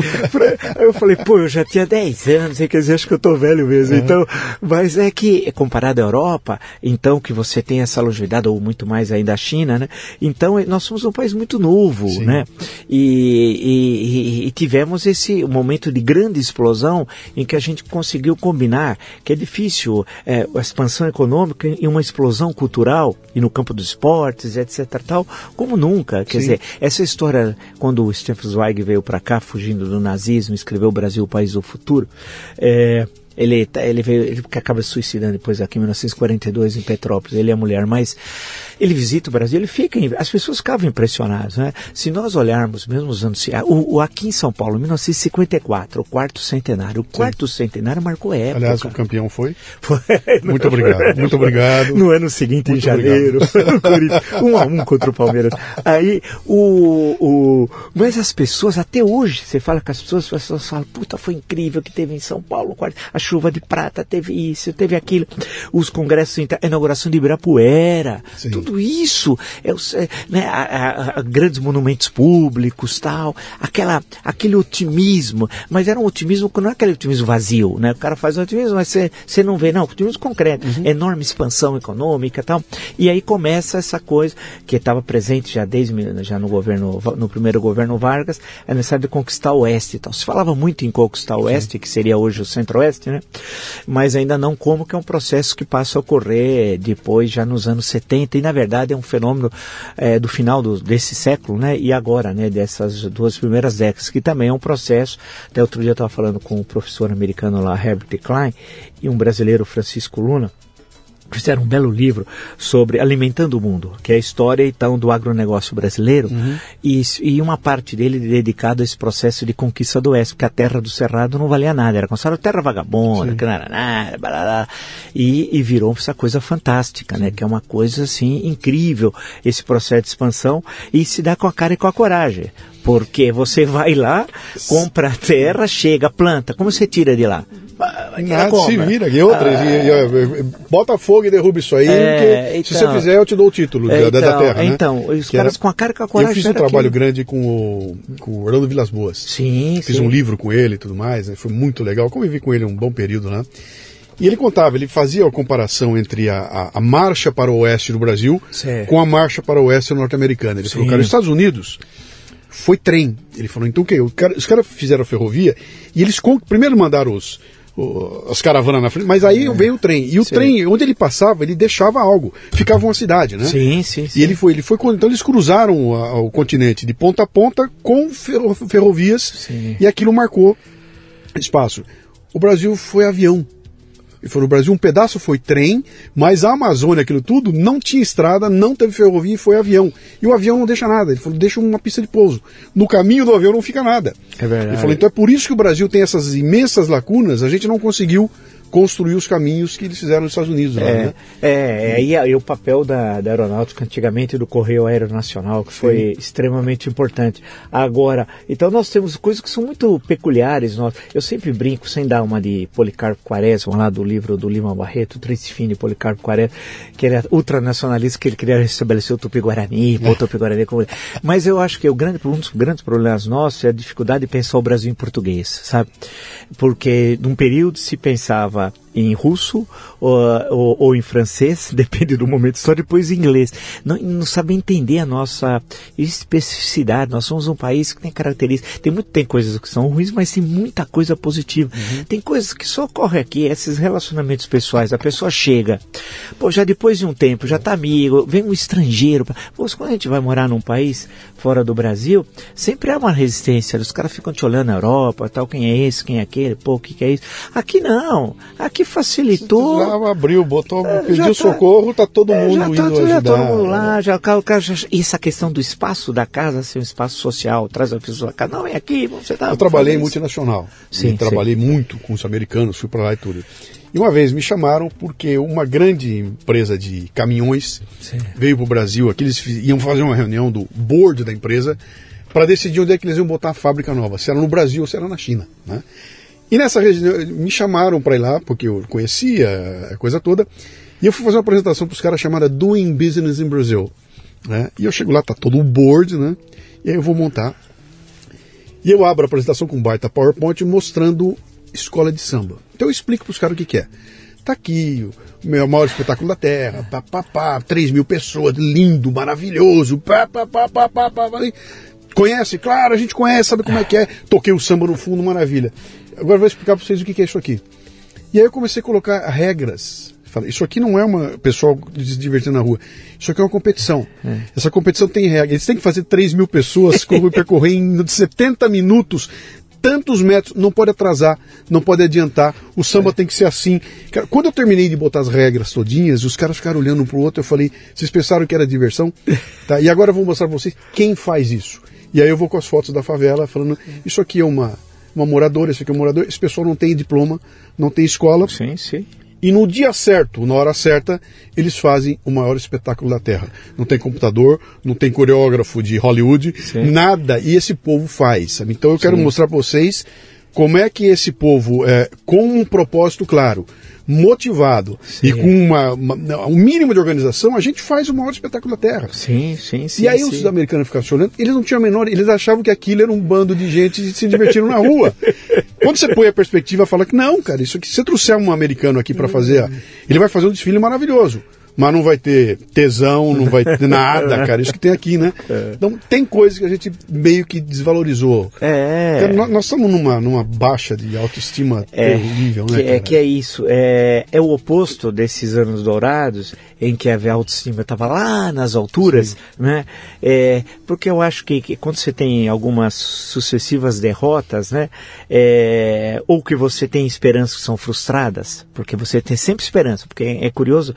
eu falei, pô, eu já tinha 10 anos, quer dizer, acho que eu tô velho mesmo. Então, mas é que, comparado à Europa, então que você tem essa longevidade, ou muito mais ainda a China, né? Então, nós somos um país muito novo, Sim. né? E, e, e, tivemos esse momento de grande explosão em que a gente conseguiu combinar que é difícil é, a expansão econômica e uma explosão cultural e no campo dos esportes, etc. tal, como nunca. Quer Sim. dizer, essa história, quando o Stefan Zweig veio para cá fugindo do nazismo, escreveu o Brasil, o país do futuro, é, ele, tá, ele veio, ele acaba se suicidando depois aqui em 1942 em Petrópolis, ele é a mulher, mas ele visita o Brasil, ele fica, as pessoas ficavam impressionadas, né? Se nós olharmos mesmo os anos, o, o aqui em São Paulo, 1954, o quarto centenário, o quarto Sim. centenário marcou época. Aliás, o campeão foi? Foi. Muito obrigado, muito obrigado. No ano seguinte, muito em janeiro, um a um contra o Palmeiras. Aí, o, o, mas as pessoas, até hoje, você fala com as pessoas, as pessoas falam, puta, foi incrível que teve em São Paulo, o quarto, a chuva de prata, teve isso, teve aquilo, os congressos, a inauguração de Ibirapuera, Sim. tudo isso, é, é, né, a, a, grandes monumentos públicos, tal, aquela, aquele otimismo, mas era um otimismo que não é aquele otimismo vazio, né? O cara faz um otimismo, mas você, não vê, não, otimismo concreto, uhum. enorme expansão econômica, tal, e aí começa essa coisa que estava presente já desde já no governo, no primeiro governo Vargas, a necessidade de conquistar o oeste, tal. Se falava muito em conquistar o oeste, que seria hoje o centro-oeste, né? Mas ainda não como que é um processo que passa a ocorrer depois, já nos anos 70, e na verdade é um fenômeno é, do final do, desse século, né? E agora, né? Dessas duas primeiras décadas, que também é um processo. Até outro dia eu estava falando com o professor americano lá, Herbert Klein, e um brasileiro, Francisco Luna, fizeram um belo livro sobre Alimentando o Mundo, que é a história então do agronegócio brasileiro uhum. e, e, uma parte dele dedicado a esse processo de conquista do oeste, porque a terra do Cerrado não valia nada, era considerada terra vagabunda, que não era nada, blá, blá, e, e, virou essa coisa fantástica, né? Que é uma coisa assim incrível esse processo de expansão e se dá com a cara e com a coragem. Porque você vai lá, compra a terra, chega, planta. Como você tira de lá? Nada, se vira. E outra, ah, e, e, bota fogo e derruba isso aí, é, então, se você então. fizer, eu te dou o título é, da, então, da terra. Né? Então, os que caras era, com a cara com a coragem. Eu fiz um trabalho aquilo. grande com o, com o Orlando Vilas Boas. Sim, Fiz sim. um livro com ele e tudo mais, né? foi muito legal. Convivi com ele um bom período lá. Né? E ele contava, ele fazia a comparação entre a, a, a marcha para o oeste do Brasil certo. com a marcha para o oeste norte-americana. Ele falou, cara, os Estados Unidos foi trem. Ele falou, então o que? Os caras fizeram a ferrovia e eles primeiro mandaram os, as caravanas na frente, mas aí é. veio o trem. E o sim. trem, onde ele passava, ele deixava algo. Ficava uma cidade, né? Sim, sim, sim. E ele foi, ele foi então eles cruzaram o continente de ponta a ponta com ferrovias sim. e aquilo marcou espaço. O Brasil foi avião. Ele falou, no Brasil um pedaço foi trem, mas a Amazônia, aquilo tudo, não tinha estrada, não teve ferrovia e foi avião. E o avião não deixa nada, ele falou, deixa uma pista de pouso. No caminho do avião não fica nada. É verdade. Ele falou, então é por isso que o Brasil tem essas imensas lacunas, a gente não conseguiu construir os caminhos que eles fizeram nos Estados Unidos. Lá, é, né? é, é, e, o papel da, da aeronáutica antigamente do Correio Aeronacional, que foi Sim. extremamente importante. Agora, então nós temos coisas que são muito peculiares. Nós, eu sempre brinco, sem dar uma de Policarpo Quaresma, lá do livro do Lima Barreto, Triste Fim de Policarpo Quaresma, que ele é ultranacionalista, que ele queria restabelecer o Tupi-Guarani, é. o Tupi-Guarani. Mas eu acho que o grande, um dos grandes problemas nossos é a dificuldade de pensar o Brasil em português, sabe? Porque num período se pensava Roma em russo ou, ou, ou, em francês, depende do momento, só depois em inglês. Não, não sabe entender a nossa especificidade. Nós somos um país que tem características. Tem, muito, tem coisas que são ruins, mas tem muita coisa positiva. Uhum. Tem coisas que só ocorrem aqui, esses relacionamentos pessoais. A pessoa chega, pô, já depois de um tempo, já está amigo, vem um estrangeiro. Pô, quando a gente vai morar num país fora do Brasil, sempre há uma resistência. Os caras ficam te olhando na Europa, tal, quem é esse, quem é aquele, pô, o que, que é isso? Aqui não. Aqui facilitou. Já abriu, botou, é, pediu tá, socorro, tá todo é, mundo já indo tá, ajudar. Já todo mundo lá, já, o cara, já, essa questão do espaço da casa ser um espaço social, traz a pessoa cá, não, é aqui, você tá. Eu trabalhei em multinacional. Sim, trabalhei sim. muito com os americanos, fui para lá e tudo. E uma vez me chamaram porque uma grande empresa de caminhões sim. veio para o Brasil, aqui eles iam fazer uma reunião do board da empresa para decidir onde é que eles iam botar a fábrica nova, se era no Brasil ou se era na China, né? E nessa região, me chamaram para ir lá, porque eu conhecia a coisa toda, e eu fui fazer uma apresentação para os caras chamada Doing Business in Brazil. Né? E eu chego lá, tá todo o board, né? E aí eu vou montar. E eu abro a apresentação com um baita PowerPoint mostrando escola de samba. Então eu explico para os caras o que, que é. Tá aqui o meu maior espetáculo da Terra, pá, pá, pá, 3 mil pessoas, lindo, maravilhoso, pá, pá, pá, pá, pá, pá, pá. Conhece? Claro, a gente conhece, sabe como é que é. Toquei o samba no fundo, maravilha. Agora eu vou explicar para vocês o que, é isso aqui. E aí eu comecei a colocar regras Fala, isso aqui não é uma pessoal se divertindo na rua. Isso aqui é uma competição. É. Essa competição tem regra. Eles têm que fazer 3 mil pessoas percorrer em 70 minutos tantos metros, não pode atrasar, não pode adiantar, o samba é. tem que ser assim. Quando eu terminei de botar as regras todinhas, os caras ficaram olhando um pro outro, eu falei, vocês pensaram que era diversão? tá, e agora eu vou mostrar pra vocês quem faz isso. E aí eu vou com as fotos da favela, falando, isso aqui é uma, uma moradora, isso aqui é um morador, esse pessoal não tem diploma, não tem escola. Sim, sim. E no dia certo, na hora certa, eles fazem o maior espetáculo da Terra. Não tem computador, não tem coreógrafo de Hollywood, Sim. nada. E esse povo faz. Sabe? Então eu quero Sim. mostrar para vocês como é que esse povo, é, com um propósito claro, motivado sim. e com uma, uma, um mínimo de organização, a gente faz o maior espetáculo da Terra. Sim, sim, sim. E aí sim. os americanos ficavam chorando, eles não tinham a menor, eles achavam que aquilo era um bando de gente se divertindo na rua. Quando você põe a perspectiva, fala que não, cara, isso aqui, se você trouxer um americano aqui para fazer, ele vai fazer um desfile maravilhoso mas não vai ter tesão, não vai ter nada, cara. Isso que tem aqui, né? É. Então tem coisas que a gente meio que desvalorizou. É. Nós, nós, estamos numa, numa baixa de autoestima é, terrível, né? Que, é que é isso. É, é o oposto desses anos dourados em que a autoestima estava lá nas alturas, Sim. né? É, porque eu acho que, que, quando você tem algumas sucessivas derrotas, né? É, ou que você tem esperanças que são frustradas, porque você tem sempre esperança, porque é curioso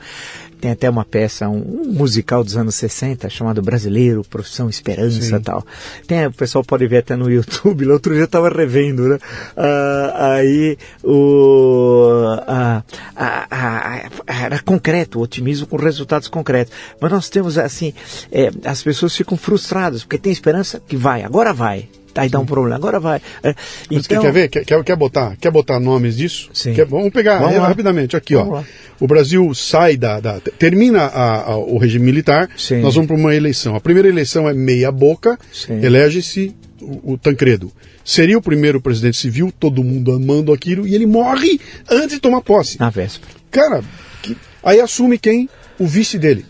tem até uma peça, um, um, musical dos anos 60 chamado Brasileiro, Profissão Esperança e tal. Tem, o pessoal pode ver até no YouTube, lá outro dia eu estava revendo, né? Ah, aí o, ah, ah, era concreto, otimismo com resultados concretos. Mas nós temos assim, é, as pessoas ficam frustradas, porque tem esperança que vai, agora vai aí dá um problema. Agora vai. É, então... Quer ver? Quer, quer, quer, botar, quer botar nomes disso? Sim. Quer, vamos pegar vamos rapidamente aqui, vamos ó. Lá. O Brasil sai da. da termina a, a, o regime militar, Sim. nós vamos para uma eleição. A primeira eleição é meia boca, elege-se o, o Tancredo. Seria o primeiro presidente civil, todo mundo amando aquilo, e ele morre antes de tomar posse. Na véspera. Cara, que, aí assume quem? O vice dele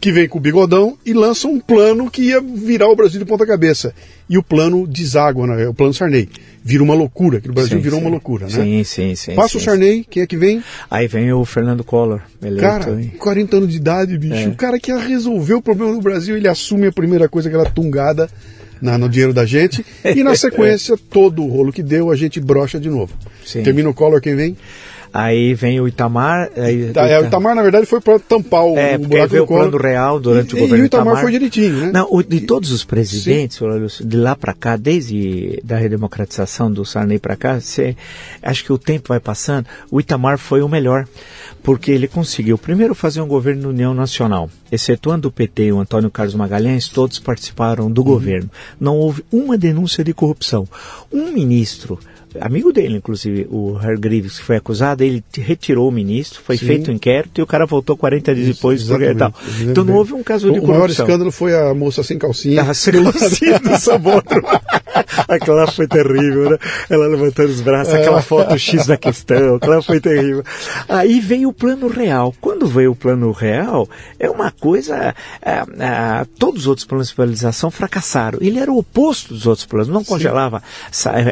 que vem com o bigodão e lança um plano que ia virar o Brasil de ponta cabeça. E o plano deságua, né? o plano Sarney. Vira uma loucura, que o Brasil sim, virou sim. uma loucura, né? Sim, sim, sim. Passa sim, o Sarney, quem é que vem? Aí vem o Fernando Collor. Eleito, cara, 40 anos de idade, bicho. É. O cara que ia resolver o problema do Brasil, ele assume a primeira coisa, aquela tungada na, no dinheiro da gente. E na sequência, todo o rolo que deu, a gente brocha de novo. Termina o Collor, quem vem? Aí vem o Itamar. Aí, tá, é, o Itamar, na verdade, foi para tampar o, é, o buraco veio o plano real durante e, o governo. E o Itamar, Itamar foi direitinho, né? Não, o, de todos os presidentes, Sim. de lá para cá, desde da redemocratização do Sarney para cá, você, acho que o tempo vai passando, o Itamar foi o melhor, porque ele conseguiu, primeiro, fazer um governo união nacional. Excetuando o PT e o Antônio Carlos Magalhães, todos participaram do uhum. governo. Não houve uma denúncia de corrupção. Um ministro amigo dele, inclusive, o Hargreaves, que foi acusado, ele retirou o ministro, foi Sim. feito um inquérito e o cara voltou 40 dias depois porque tal. Então não houve um caso o, de corrupção. O maior escândalo foi a moça sem calcinha. Ah, sem calcinha do Sabotro. aquela foi terrível, né? Ela levantando os braços, aquela é. foto X da questão, aquela foi terrível. Aí veio o plano real. Quando veio o plano real, é uma coisa. É, é, todos os outros planos de privatização fracassaram. Ele era o oposto dos outros planos, não Sim. congelava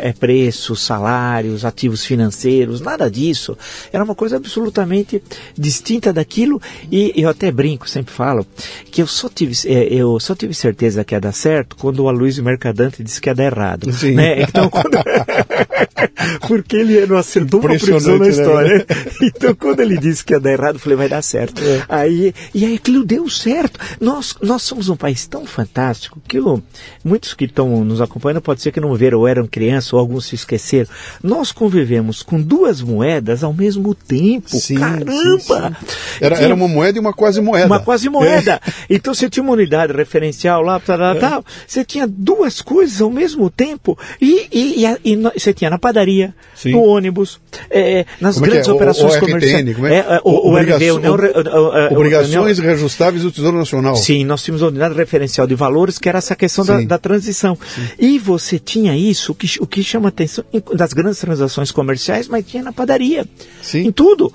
é, preços, salários, ativos financeiros, nada disso. Era uma coisa absolutamente distinta daquilo e eu até brinco, sempre falo, que eu só tive, é, eu só tive certeza que ia dar certo quando o Aloysio Mercadante disse que ia dar errado. Sim. Né? Então, quando... Porque ele não acertou uma previsão na né? história. Né? Então, quando ele disse que ia dar errado, eu falei, vai dar certo. É. Aí, e aí aquilo deu certo. Nós, nós somos um país tão fantástico que eu, muitos que estão nos acompanhando pode ser que não viram ou eram crianças ou alguns se esqueceram nós convivemos com duas moedas ao mesmo tempo. Sim, Caramba! Sim, sim. Era, era uma moeda e uma quase moeda. Uma quase moeda. É. Então você tinha uma unidade referencial lá, tal, tal, é. tal. Você tinha duas coisas ao mesmo tempo, e, e, e, e você tinha na padaria, no ônibus, é, nas como é grandes é? operações o, o comerciais. Como é? É, o, o, RV, União, Obrigações Reajustáveis do Tesouro Nacional. Sim, nós tínhamos a unidade referencial de valores, que era essa questão da, da, transição. E você tinha isso, o que, o que chama atenção, das grandes transações comerciais, mas tinha na padaria. Sim. Em tudo.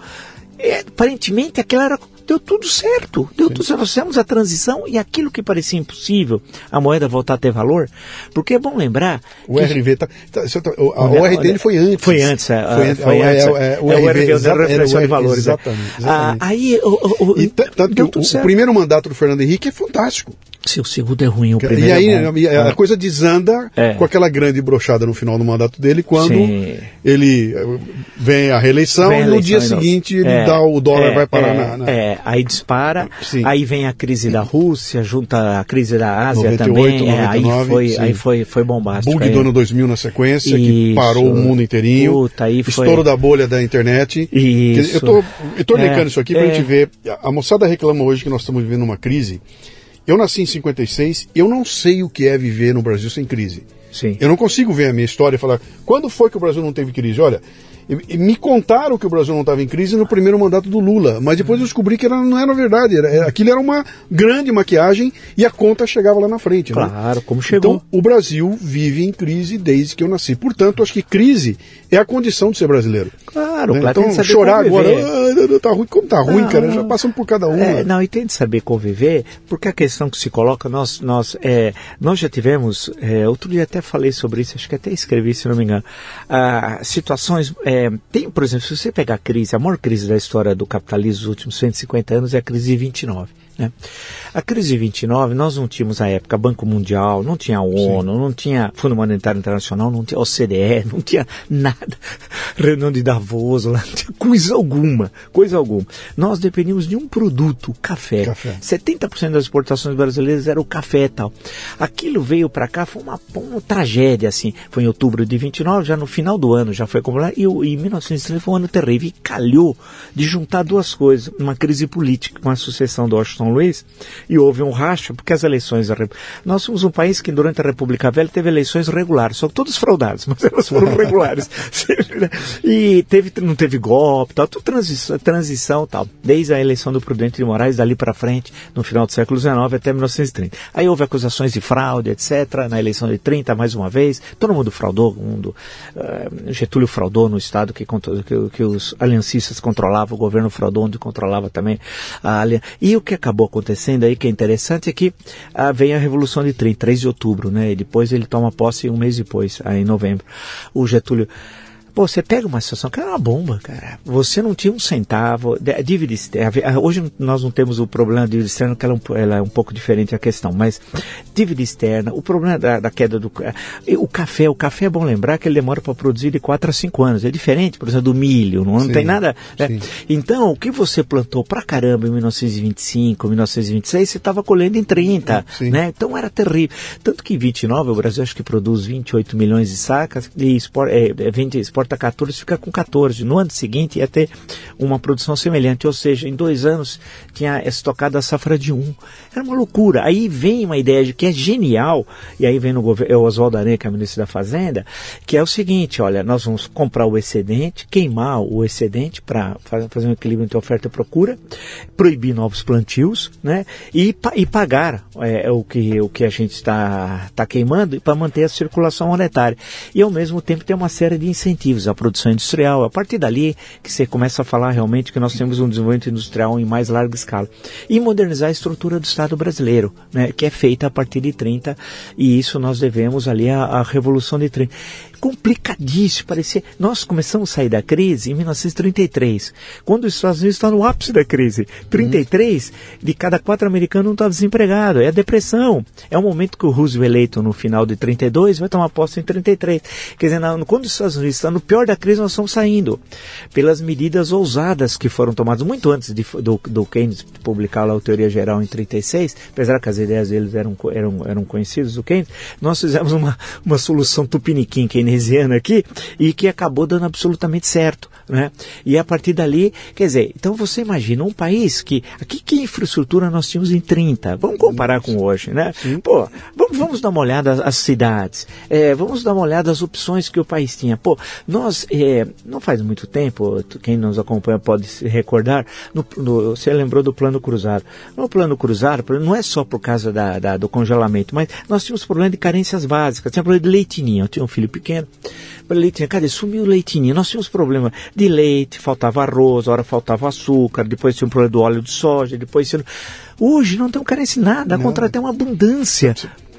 É, aparentemente aquilo era deu tudo certo. Deu Sim. tudo certo. Nós fizemos a transição e aquilo que parecia impossível, a moeda voltar a ter valor, porque é bom lembrar. O que... RV tá, tá, tá, o, o R dele foi antes. Foi antes, é, foi, foi é, antes. É, é, o, é, o RV, o referencial de valores. Exatamente. exatamente. Ah, aí, o, o, e tanto que o, o primeiro mandato do Fernando Henrique é fantástico. Se o segundo é ruim, o primeiro e aí, é bom. a coisa desanda é. com aquela grande brochada no final do mandato dele, quando Sim. ele eh, vem à reeleição vem a e no dia seguinte ele é, dá, o dólar é, vai parar é, na, na, É, aí dispara, sim. aí vem a crise da Rússia, junta a crise da Ásia 98, também, 99, aí, foi, aí foi, foi bombástico. Bug do ano 2000 na sequência, Isso. que parou o mundo inteirinho, Puta, aí foi... estouro da bolha da internet. Isso. Eu tô, eu tô elencando isso aqui pra gente ver, a moçada reclama hoje que nós estamos vivendo uma crise eu nasci em 56, eu não sei o que é viver no Brasil sem crise. Sim. Eu não consigo ver a minha história e falar quando foi que o Brasil não teve crise. Olha, me contaram que o Brasil não estava em crise no primeiro mandato do Lula, mas depois eu descobri que era, não era verdade. Era, aquilo era uma grande maquiagem e a conta chegava lá na frente. Né? Claro, né? como chegou. Então, o Brasil vive em crise desde que eu nasci. Portanto, acho que crise é a condição de ser brasileiro. Claro, né? claro. Então, chorar agora, ah, tá ruim, como tá ruim, não, cara, já passamos por cada um. É, não, e tem de saber conviver, porque a questão que se coloca, nós, nós, é, nós já tivemos, é, outro dia até falei sobre isso, acho que até escrevi, se não me engano, ah, situações, é, tem, por exemplo, se você pegar a crise, a maior crise da história do capitalismo dos últimos 150 anos é a crise de 29. Né? A crise de 29, nós não tínhamos à época Banco Mundial, não tinha ONU, Sim. não tinha Fundo Monetário Internacional, não tinha OCDE, não tinha nada, reunião de Davos, não tinha coisa alguma, coisa alguma. Nós dependíamos de um produto, o café. café. 70% das exportações brasileiras era o café e tal. Aquilo veio para cá, foi uma, uma, tragédia, assim. Foi em outubro de 29, já no final do ano já foi acumulado, e, e 1930 foi um ano terrível, e calhou de juntar duas coisas, uma crise política com a sucessão do Washington são Luís, e houve um racha, porque as eleições. Nós somos um país que durante a República Velha teve eleições regulares, só todas fraudadas, mas elas foram regulares. e teve, não teve golpe, tal, tudo transição, transição tal. Desde a eleição do Prudente de Moraes, dali para frente, no final do século XIX até 1930. Aí houve acusações de fraude, etc. Na eleição de 30, mais uma vez, todo mundo fraudou, mundo, uh, Getúlio fraudou no Estado que, que, que os aliancistas controlavam, o governo fraudou onde controlava também a aliança. E o que acabou acabou acontecendo aí, que é interessante, é que ah, vem a Revolução de 30, 3 de outubro, né? E depois ele toma posse um mês depois, aí em novembro. O Getúlio Pô, você pega uma situação que era uma bomba, cara. Você não tinha um centavo. Dívida externa. Hoje nós não temos o problema da dívida externa, que ela é, um, ela é um pouco diferente a questão. Mas dívida externa, o problema da, da, queda do. O café, o café é bom lembrar que ele demora para produzir de 4 a 5 anos. É diferente, por exemplo, do milho, não, não tem nada. Né? Então, o que você plantou pra caramba em 1925, 1926, você estava colhendo em 30. Né? Então era terrível. Tanto que em 29, o Brasil acho que produz 28 milhões de sacas e expor, é, é, vende, exporta exporta 14, fica com 14. No ano seguinte ia ter uma produção semelhante, ou seja, em dois anos tinha estocado a safra de um. Era uma loucura. Aí vem uma ideia de que é genial, e aí vem no governo, é o Oswaldo Aranha, que é ministro da Fazenda, que é o seguinte, olha, nós vamos comprar o excedente, queimar o excedente para fazer um equilíbrio entre oferta e procura, proibir novos plantios, né, e, e pagar é, o, que, o que a gente está tá queimando para manter a circulação monetária. E ao mesmo tempo ter uma série de incentivos incentivos à produção industrial. A partir dali que você começa a falar realmente que nós temos um desenvolvimento industrial em mais larga escala. E modernizar a estrutura do Estado brasileiro, né, que é feita a partir de 30, e isso nós devemos ali à, à Revolução de 30 complicadíssimo. Parecia. Nós começamos a sair da crise em 1933, quando os Estados Unidos estão no ápice da crise. 33 hum. de cada quatro americanos não está desempregado. É a depressão. É o momento que o Roosevelt eleito no final de 32 vai tomar posse em 33. Quer dizer, quando os Estados Unidos estão no pior da crise, nós estamos saindo pelas medidas ousadas que foram tomadas muito antes de, do, do Keynes publicar lá a teoria geral em 36, apesar que as ideias deles eram, eram, eram conhecidas do Keynes, nós fizemos uma, uma solução tupiniquim keynesiana aqui e que acabou dando absolutamente certo né? E a partir dali, quer dizer, então você imagina um país que, aqui que infraestrutura nós tínhamos em 30, vamos comparar com hoje, né? Pô, vamos, vamos dar uma olhada às cidades, é, vamos dar uma olhada às opções que o país tinha. Pô, nós, é, não faz muito tempo, quem nos acompanha pode se recordar, no, no, você lembrou do plano cruzado. No plano cruzado, não é só por causa da, da, do congelamento, mas nós tínhamos problema de carências básicas, tinha problema de leitinho, eu tinha um filho pequeno, leitinho, cadê? Sumiu o leitinho. Nós tínhamos problema de leite, faltava arroz, hora faltava açúcar, depois tinha um problema do óleo de soja, depois tinha... Hoje não tem carência nada, a contra tem uma abundância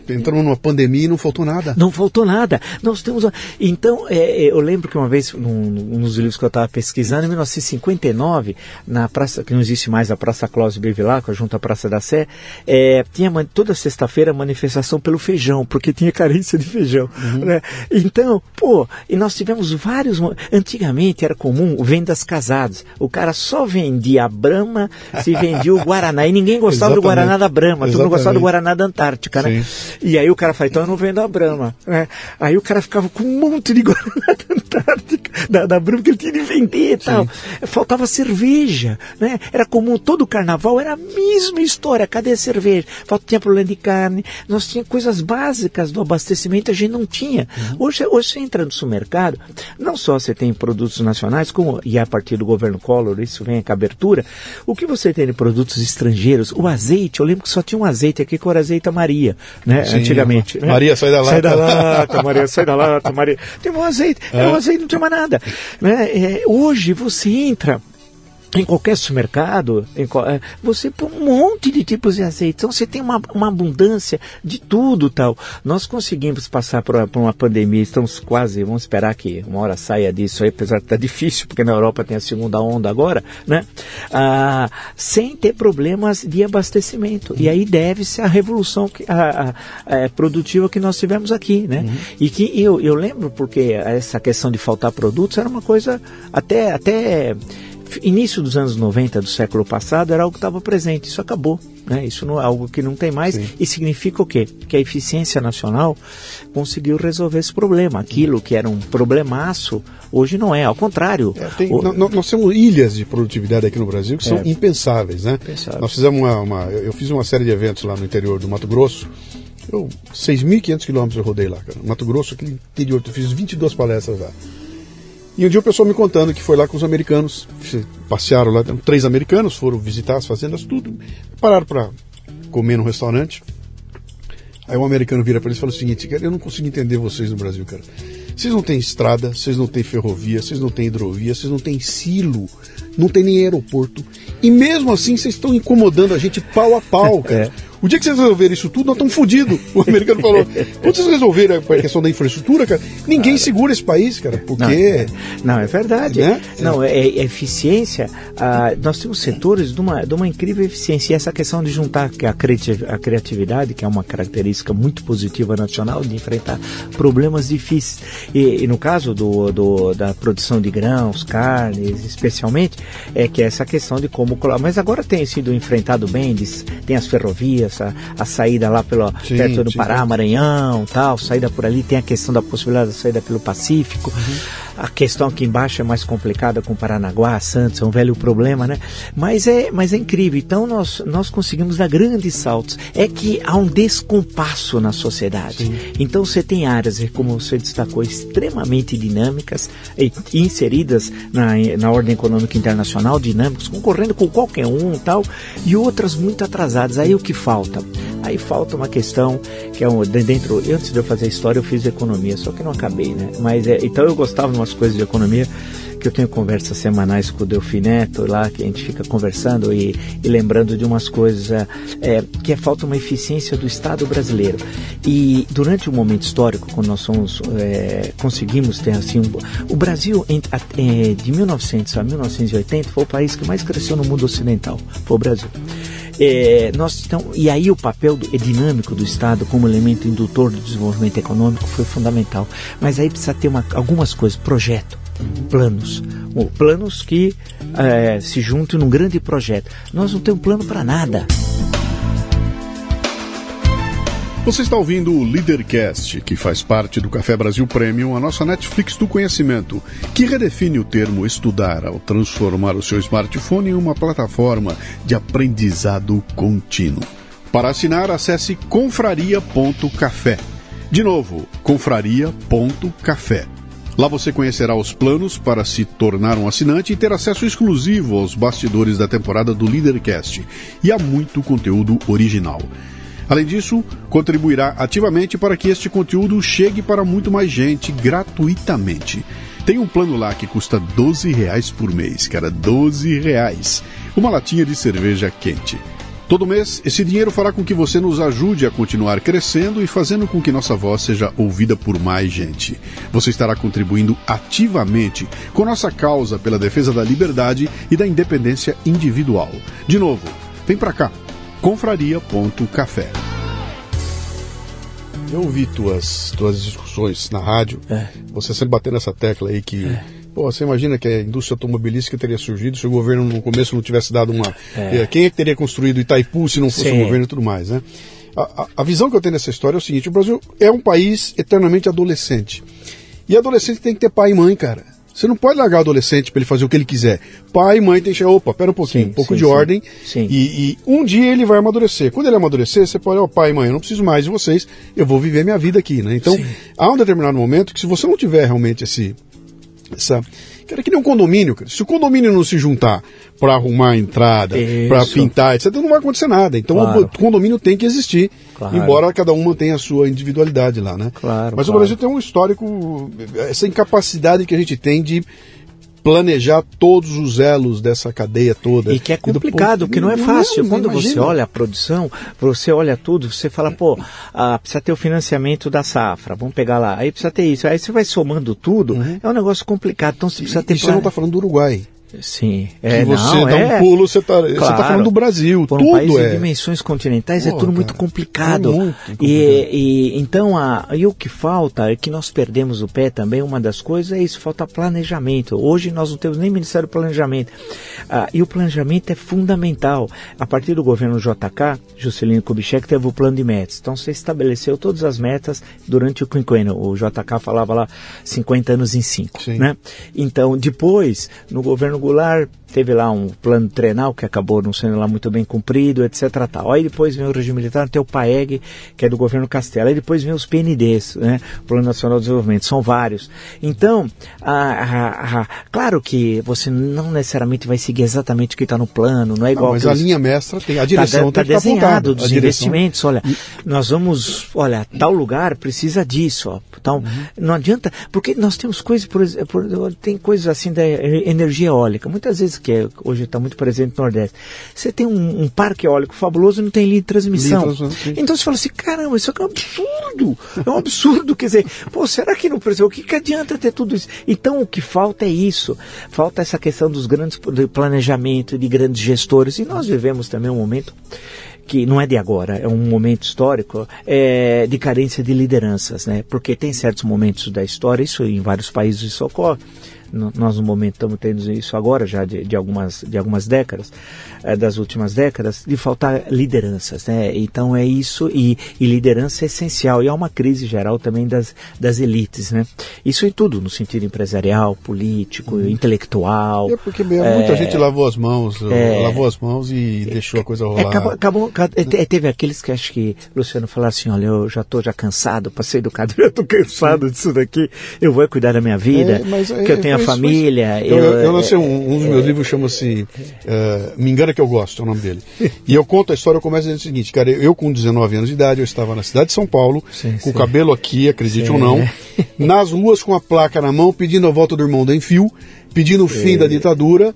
entramos numa pandemia e não faltou nada. Não faltou nada. Nós temos. Então, é, é, eu lembro que uma vez, num, num dos livros que eu estava pesquisando, em 1959, na praça, que não existe mais a Praça Clóvis Bevilacqua, junto à Praça da Sé, é, tinha toda sexta-feira manifestação pelo feijão, porque tinha carência de feijão. Uhum. Né? Então, pô, e nós tivemos vários. Antigamente era comum vendas casadas. O cara só vendia a Brahma se vendia o Guaraná. E ninguém gostava do Guaraná da Brahma, todo mundo gostava do Guaraná da Antártica, né? Sim. E aí o cara fala, então eu não vendo a Brahma. Né? Aí o cara ficava com um monte de Guaraná da Antártica, da, da Brahma que ele tinha de vender e tal. Faltava cerveja, né? Era comum, todo carnaval era a mesma história, cadê a cerveja? Falta, tinha problema de carne, nós tínhamos coisas básicas do abastecimento, a gente não tinha. Uhum. Hoje, hoje você entra no supermercado, não só você tem produtos nacionais, como, e a partir do governo Collor, isso vem com a abertura, o que você tem de produtos estrangeiros? O azeite, eu lembro que só tinha um azeite aqui que era azeite Maria, né? Sim, antigamente. Né? Maria, sai da lata. Sai da lata, Maria, sai da lata, Maria. Tem um azeite, é. é um azeite, não tem mais nada. Né? É, hoje você entra em qualquer supermercado, em, é, você põe um monte de tipos de azeite. Então você tem uma, uma abundância de tudo tal. Nós conseguimos passar por, por, uma pandemia, estamos quase, vamos esperar que uma hora saia disso aí, apesar de estar tá difícil, porque na Europa tem a segunda onda agora, né? Ah, sem ter problemas de abastecimento. E aí deve-se a revolução que, a, a, a, é, produtiva que nós tivemos aqui, né? Uhum. E que eu, eu lembro porque essa questão de faltar produtos era uma coisa até, até início dos anos 90 do século passado era algo que estava presente, isso acabou. Né? Isso não é algo que não tem mais. Sim. E significa o quê? Que a eficiência nacional conseguiu resolver esse problema. Aquilo que era um problemaço, hoje não é. Ao contrário. É, tem, o... nós temos ilhas de produtividade aqui no Brasil que são é. impensáveis. Né? Impensável. Nós fizemos uma, uma, Eu fiz uma série de eventos lá no interior do Mato Grosso. Eu, 6.500 quilômetros eu rodei lá, cara. Mato Grosso, aquele interior, eu fiz 22 palestras lá. E um dia o pessoal me contando que foi lá com os americanos, passearam lá, três americanos, foram visitar as fazendas, tudo, pararam para comer no restaurante. Aí um americano vira para eles e fala o seguinte, cara, eu não consigo entender vocês no Brasil, cara. Vocês não têm estrada, vocês não têm ferrovia, vocês não têm hidrovia, vocês não têm silo, não tem nem aeroporto. E mesmo assim vocês estão incomodando a gente pau a pau, cara. É. O dia que vocês resolverem isso tudo, nós estamos fodidos. O americano falou. Quando vocês resolverem a questão da infraestrutura, cara, ninguém segura esse país, cara, porque. Não, é, não, é verdade. Né? Não, é, é eficiência. Ah, nós temos setores de uma, de uma incrível eficiência. E essa questão de juntar a criatividade, que é uma característica muito positiva nacional, de enfrentar problemas difíceis. E, e no caso do, do, da produção de grãos, carnes, especialmente, é que é essa questão de como. Mas agora tem sido enfrentado bem, tem as ferrovias essa a saída lá pelo sim, perto do sim, Pará, Maranhão, tal, saída por ali, tem a questão da possibilidade de saída pelo Pacífico. Uhum. A questão aqui embaixo é mais complicada com Paranaguá, Santos, é um velho problema, né? Mas é, mas é incrível. Então nós, nós conseguimos dar grandes saltos. É que há um descompasso na sociedade. Sim. Então você tem áreas, como você destacou, extremamente dinâmicas e inseridas na, na ordem econômica internacional, dinâmicas, concorrendo com qualquer um tal, e outras muito atrasadas. Aí o que falta? Aí falta uma questão que é um, dentro. Antes de eu fazer história, eu fiz economia, só que não acabei, né? Mas é, então eu gostava de umas coisas de economia que eu tenho conversas semanais com o Delfineto lá, que a gente fica conversando e, e lembrando de umas coisas é, é, que é falta uma eficiência do Estado brasileiro. E durante um momento histórico, quando nós somos, é, conseguimos ter assim, um, o Brasil em, é, de 1900 a 1980 foi o país que mais cresceu no mundo ocidental, foi o Brasil. É, nós, então, e aí o papel do, dinâmico do Estado como elemento indutor do desenvolvimento econômico foi fundamental. Mas aí precisa ter uma, algumas coisas, projeto, planos. planos que é, se juntem num grande projeto. Nós não temos plano para nada. Você está ouvindo o Leadercast, que faz parte do Café Brasil Premium, a nossa Netflix do conhecimento, que redefine o termo estudar ao transformar o seu smartphone em uma plataforma de aprendizado contínuo. Para assinar, acesse confraria.café. De novo, confraria.café. Lá você conhecerá os planos para se tornar um assinante e ter acesso exclusivo aos bastidores da temporada do Leadercast e a muito conteúdo original. Além disso, contribuirá ativamente para que este conteúdo chegue para muito mais gente gratuitamente. Tem um plano lá que custa 12 reais por mês, cara, 12 reais. Uma latinha de cerveja quente. Todo mês, esse dinheiro fará com que você nos ajude a continuar crescendo e fazendo com que nossa voz seja ouvida por mais gente. Você estará contribuindo ativamente com nossa causa pela defesa da liberdade e da independência individual. De novo, vem para cá confraria.café. Eu ouvi tuas, tuas discussões na rádio, é. você sempre batendo nessa tecla aí que. É. Pô, você imagina que a indústria automobilística teria surgido se o governo no começo não tivesse dado uma. É. é quem é que teria construído Itaipu se não fosse Sim. o governo e tudo mais, né? A, a, a visão que eu tenho nessa história é o seguinte: o Brasil é um país eternamente adolescente. E adolescente tem que ter pai e mãe, cara. Você não pode largar o adolescente para ele fazer o que ele quiser. Pai e mãe tem que chegar, opa, pera um pouquinho, sim, um pouco sim, de sim. ordem. E, e, um dia ele vai amadurecer. Quando ele amadurecer, você pode, ó, oh, pai e mãe, eu não preciso mais de vocês, eu vou viver minha vida aqui, né? Então, há um determinado momento que se você não tiver realmente esse, essa Cara, que nem um condomínio, cara. Se o condomínio não se juntar para arrumar a entrada, para pintar, etc., não vai acontecer nada. Então claro. o condomínio tem que existir, claro. embora cada um mantenha a sua individualidade lá, né? Claro, Mas o Brasil tem um histórico, essa incapacidade que a gente tem de planejar todos os elos dessa cadeia toda. E que é complicado, que não é fácil. Não, Quando imagina. você olha a produção, você olha tudo, você fala, pô, ah, precisa ter o financiamento da safra, vamos pegar lá. Aí precisa ter isso. Aí você vai somando tudo, uhum. é um negócio complicado. Então você precisa ter. E você não está falando do Uruguai. Sim. É, que você não, dá é, um pulo, você está claro, tá falando do Brasil. Tudo é. de dimensões continentais Pô, é tudo cara, muito complicado. É muito complicado. E, e, então, a, e o que falta é que nós perdemos o pé também. Uma das coisas é isso, falta planejamento. Hoje nós não temos nem Ministério do Planejamento. Ah, e o planejamento é fundamental. A partir do governo JK, Juscelino Kubitschek teve o plano de metas. Então você estabeleceu todas as metas durante o quinquênio. O JK falava lá 50 anos em 5. Né? Então, depois, no governo Goulart teve lá um plano trenal que acabou não sendo lá muito bem cumprido, etc. Tal. Aí depois vem o regime militar, tem o PAEG, que é do governo Castelo. Aí depois vem os PNDs, né? Plano Nacional de Desenvolvimento, são vários. Então, a, a, a, claro que você não necessariamente vai seguir exatamente o que está no plano, não é igual. Não, mas a linha mestra tem, a direção tá, tá, tá desenhado dos investimentos. Olha, nós vamos, olha, tal lugar precisa disso, ó, tal. Uhum. Não adianta, porque nós temos coisas, por exemplo, tem coisas assim da energia eólica. Muitas vezes que é, hoje está muito presente no Nordeste. Você tem um, um, parque eólico fabuloso e não tem linha de transmissão. Linha então você fala assim, caramba, isso aqui é um absurdo. É um absurdo, quer dizer, pô, será que não precisa? O que, que adianta ter tudo isso? Então o que falta é isso. Falta essa questão dos grandes de planejamento, de grandes gestores. E nós vivemos também um momento que não é de agora, é um momento histórico é, de carência de lideranças, né? Porque tem certos momentos da história, isso em vários países isso ocorre, nós no momento estamos tendo isso agora já de, de algumas de algumas décadas é, das últimas décadas de faltar lideranças né? Então é isso e, e, liderança é essencial e há uma crise geral também das, das elites né? Isso em tudo no sentido empresarial político hum. intelectual é porque mesmo, é, muita gente lavou as mãos é, lavou as mãos e deixou a coisa rolar. acabou, acabou teve aqueles que acho que Luciano falou assim olha eu já estou já cansado passei educado já estou cansado disso daqui eu vou cuidar da minha vida que eu tenho a família. Eu, eu, eu lancei um, um dos meus livros, chama-se uh, Me Engana Que Eu Gosto, é o nome dele. e eu conto a história, eu começo dizendo o seguinte, cara, eu com 19 anos de idade, eu estava na cidade de São Paulo, sim, com o cabelo aqui, acredite sim. ou não, nas ruas com a placa na mão, pedindo a volta do irmão da Enfio, pedindo o fim da ditadura,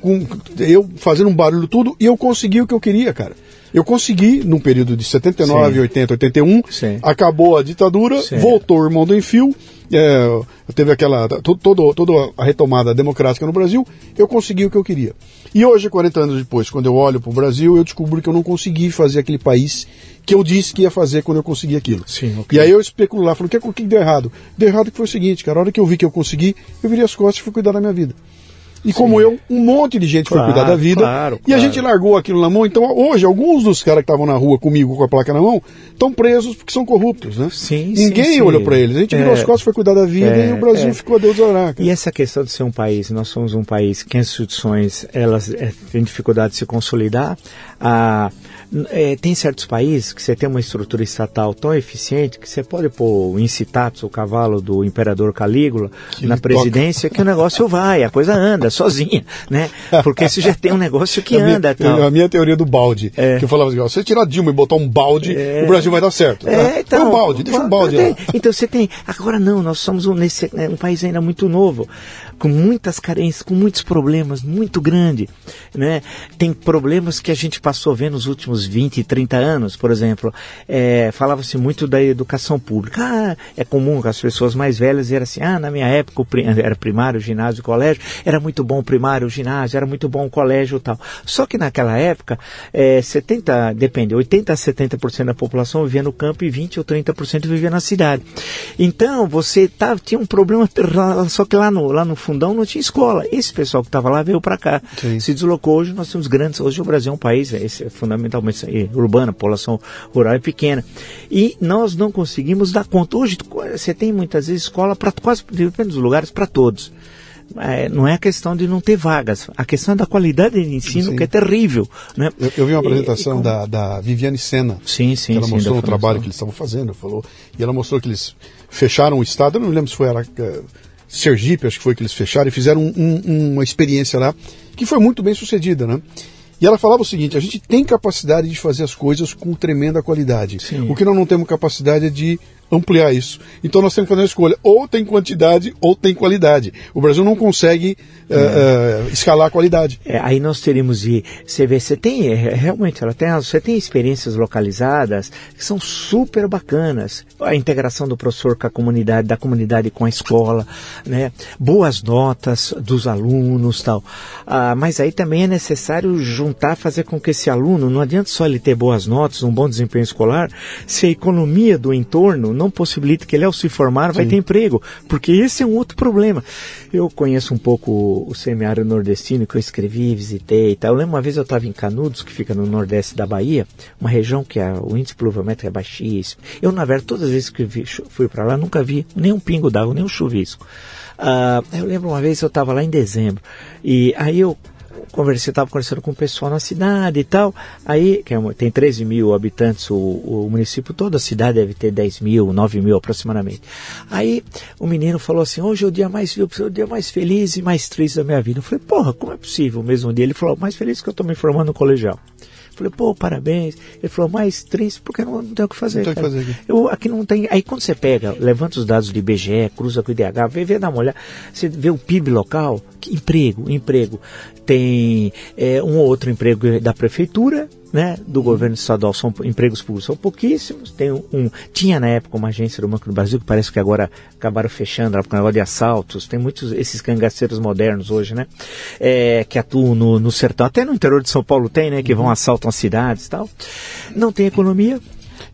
com, eu fazendo um barulho tudo, e eu consegui o que eu queria, cara. Eu consegui, num período de 79, Sim. 80, 81, Sim. acabou a ditadura, Sim. voltou o irmão do Enfio, é, teve aquela todo, toda a retomada democrática no Brasil, eu consegui o que eu queria. E hoje, 40 anos depois, quando eu olho para o Brasil, eu descubro que eu não consegui fazer aquele país que eu disse que ia fazer quando eu consegui aquilo. Sim, okay. E aí eu especulo lá, falo, o que, que deu errado? Deu errado que foi o seguinte, cara, a hora que eu vi que eu consegui, eu virei as costas e fui cuidar da minha vida. E como eu, um monte de gente claro, foi cuidar da vida. Claro, e a gente largou aquilo na mão. Então, hoje, alguns dos caras que estavam na rua comigo com a placa na mão estão presos porque são corruptos, né? Sim, Ninguém sim, olhou para eles. A gente é, virou as costas, foi cuidar da vida é, e o Brasil é. ficou a Deus dará. E essa questão de ser um país, nós somos um país que as instituições elas é, têm dificuldade de se consolidar. A, é, tem certos países que você tem uma estrutura estatal tão eficiente que você pode pôr o incitatus, o cavalo do imperador Calígula, que na presidência, toca. que o negócio vai, a coisa anda sozinha, né? Porque você já tem um negócio que a anda. Minha, tal. A minha teoria do balde, é. que eu falava assim, ó, se você tirar Dilma e botar um balde, é. o Brasil vai dar certo. É, tá? então, um balde, deixa um balde lá. Então você tem, agora não, nós somos um, nesse, né, um país ainda muito novo com muitas carências, com muitos problemas, muito grande, né? Tem problemas que a gente passou a ver nos últimos 20, 30 anos, por exemplo, é, falava-se muito da educação pública. Ah, é comum que as pessoas mais velhas eram assim, ah, na minha época era primário, ginásio, colégio, era muito bom o primário, o ginásio, era muito bom o colégio e tal. Só que naquela época, é, 70, depende, 80 a 70% da população vivia no campo e 20 ou 30% vivia na cidade. Então, você tá, tinha um problema, só que lá no, lá no fundão não tinha escola. Esse pessoal que estava lá veio para cá, Sim. se deslocou. Hoje nós temos grandes. Hoje o Brasil é um país é, é fundamentalmente urbano, a população rural é pequena. E nós não conseguimos dar conta. Hoje você tem muitas vezes escola para quase, depende dos lugares, para todos. É, não é a questão de não ter vagas, a questão é da qualidade de ensino sim. que é terrível. Né? Eu, eu vi uma apresentação e, e da, da Viviane Sena, sim, sim, ela sim, mostrou o trabalho que eles estavam fazendo, falou, e ela mostrou que eles fecharam o estado, eu não lembro se foi Sergipe, acho que foi que eles fecharam, e fizeram um, um, uma experiência lá que foi muito bem sucedida, né? E ela falava o seguinte: a gente tem capacidade de fazer as coisas com tremenda qualidade. Sim. O que nós não temos capacidade é de ampliar isso. Então nós temos que fazer uma escolha: ou tem quantidade ou tem qualidade. O Brasil não consegue é. uh, escalar a qualidade. É, aí nós teríamos de. Você vê, você tem, é, realmente, ela tem, você tem experiências localizadas que são super bacanas. A integração do professor com a comunidade, da comunidade com a escola, né? boas notas dos alunos tal. Ah, mas aí também é necessário juntar, fazer com que esse aluno, não adianta só ele ter boas notas, um bom desempenho escolar, se a economia do entorno não possibilita que ele, ao se formar, vai Sim. ter emprego. Porque esse é um outro problema. Eu conheço um pouco o semiário nordestino que eu escrevi, visitei e tal. Eu lembro uma vez eu estava em Canudos, que fica no nordeste da Bahia, uma região que a, o índice pluviométrico é baixíssimo. Eu, na verdade, todas as vezes que vi, fui para lá, nunca vi nem um pingo d'água, nem um chuvisco. Uh, eu lembro uma vez eu estava lá em dezembro e aí eu conversei, estava conversando com o pessoal na cidade e tal. Aí, que é tem 13 mil habitantes o, o, município todo, a cidade deve ter 10 mil, 9 mil aproximadamente. Aí o menino falou assim: hoje é o dia mais, o dia mais feliz e mais triste da minha vida. Eu falei, porra, como é possível o mesmo dia? Ele falou, mais feliz que eu estou me formando no colegial. Falei, pô, parabéns. Ele falou, mais triste porque não, não tem o que fazer. Não tem o que fazer aqui. Eu, aqui não tem. Aí quando você pega, levanta os dados do IBGE, cruza com o IDH, vê, vê dá uma olhada, você vê o PIB local, que emprego, emprego. Tem é, um ou outro emprego da prefeitura, né, do governo estadual são empregos públicos são pouquíssimos. Tem um, um, tinha na época uma agência do Banco do Brasil que parece que agora acabaram fechando, por negócio de assaltos. Tem muitos esses cangaceiros modernos hoje, né, é, que atuam no, no sertão, até no interior de São Paulo tem, né, que vão uhum. assaltam as cidades, e tal. Não tem economia,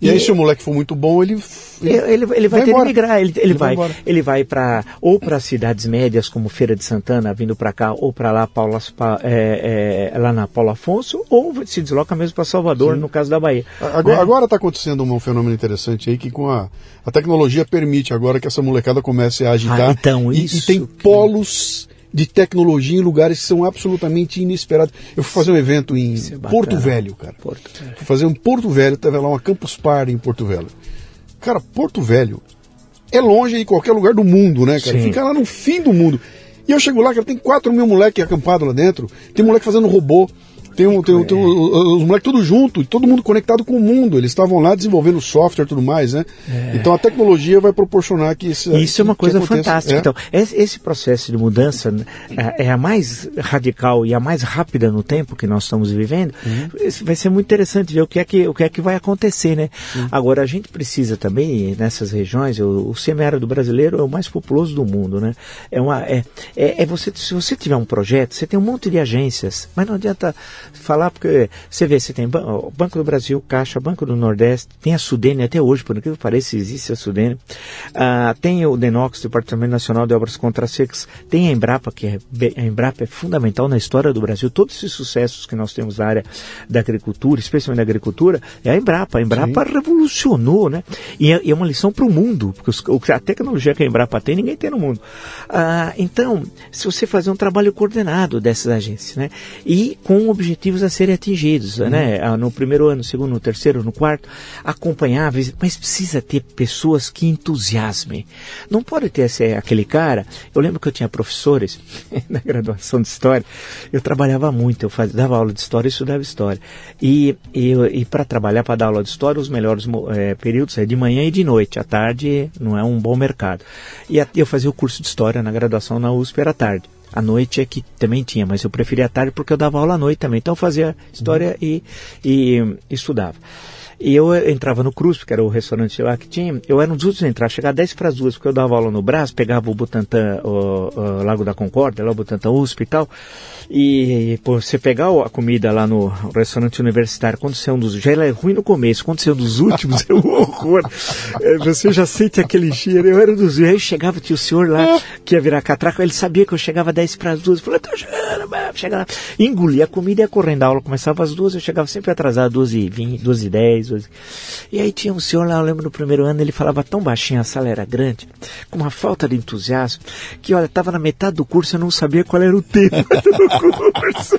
e, e aí, se o moleque for muito bom, ele. Ele, ele, ele vai, vai ter que migrar. Ele, ele, ele vai, vai ele vai para ou para cidades médias como Feira de Santana, vindo para cá, ou para lá, Paula, é, é, lá na Paulo Afonso, ou se desloca mesmo para Salvador, Sim. no caso da Bahia. Agora está né? acontecendo um fenômeno interessante aí que com a, a tecnologia permite agora que essa molecada comece a agitar. Ah, então, e, e tem polos de tecnologia em lugares que são absolutamente inesperados. Eu fui fazer um evento em é Porto Velho, cara. Porto Velho. Fui fazer um Porto Velho, tava lá uma Campus Party em Porto Velho. Cara, Porto Velho é longe de qualquer lugar do mundo, né, cara? Sim. Fica lá no fim do mundo. E eu chego lá, cara, tem 4 mil moleques acampados lá dentro, tem moleque fazendo robô. Tem, um, tem, um, tem um, os moleques tudo junto, todo mundo conectado com o mundo. Eles estavam lá desenvolvendo software e tudo mais, né? É. Então a tecnologia vai proporcionar que isso. Isso é uma coisa fantástica. É. Então, esse processo de mudança né, é, é a mais radical e a mais rápida no tempo que nós estamos vivendo. Uhum. Vai ser muito interessante ver o que é que, o que, é que vai acontecer, né? Uhum. Agora, a gente precisa também, nessas regiões, o, o semiárido brasileiro é o mais populoso do mundo, né? É uma, é, é, é você, se você tiver um projeto, você tem um monte de agências, mas não adianta falar, porque você vê, você tem o Banco do Brasil, Caixa, Banco do Nordeste, tem a Sudene até hoje, por incrível que pareça, existe a Sudene. Ah, tem o DENOX, Departamento Nacional de Obras Contra Secas, tem a Embrapa, que é, a Embrapa é fundamental na história do Brasil. Todos esses sucessos que nós temos na área da agricultura, especialmente da agricultura, é a Embrapa. A Embrapa Sim. revolucionou, né? E é, é uma lição para o mundo, porque os, a tecnologia que a Embrapa tem, ninguém tem no mundo. Ah, então, se você fazer um trabalho coordenado dessas agências, né? E com objetivos a serem atingidos, uhum. né? Ah, no primeiro ano, no segundo, no terceiro, no quarto, acompanhar, mas precisa ter pessoas que entusiasmem. Não pode ter esse, aquele cara. Eu lembro que eu tinha professores na graduação de história. Eu trabalhava muito, eu fazia, dava aula de história e estudava história. E, e, e para trabalhar, para dar aula de história, os melhores é, períodos é de manhã e de noite. À tarde não é um bom mercado. E eu fazia o curso de história na graduação na USP, era tarde. À noite é que também tinha, mas eu preferia a tarde porque eu dava aula à noite também. Então eu fazia história uhum. e, e, e estudava. E eu entrava no Cruz, que era o restaurante lá que tinha, eu era um dos últimos a entrar, chegava 10 para as duas, porque eu dava aula no braço, pegava o Butantã, o, o Lago da Concórdia, lá o Butantã USP e tal, e pô, você pegar a comida lá no restaurante universitário, quando você é um dos. Já é ruim no começo, quando você é um dos últimos, é um horror. É, você já sente aquele cheiro. Eu era um dos. E aí chegava, tinha o senhor lá que ia virar catraca, ele sabia que eu chegava 10 para as duas. Eu falei, tô chegando, chega lá. Engolia a comida e ia correndo. A aula começava às duas, eu chegava sempre atrasado, 12 e 20, 12 e 10. 12. E aí tinha um senhor lá, eu lembro no primeiro ano, ele falava tão baixinho, a sala era grande, com uma falta de entusiasmo, que olha, estava na metade do curso, eu não sabia qual era o tema curso.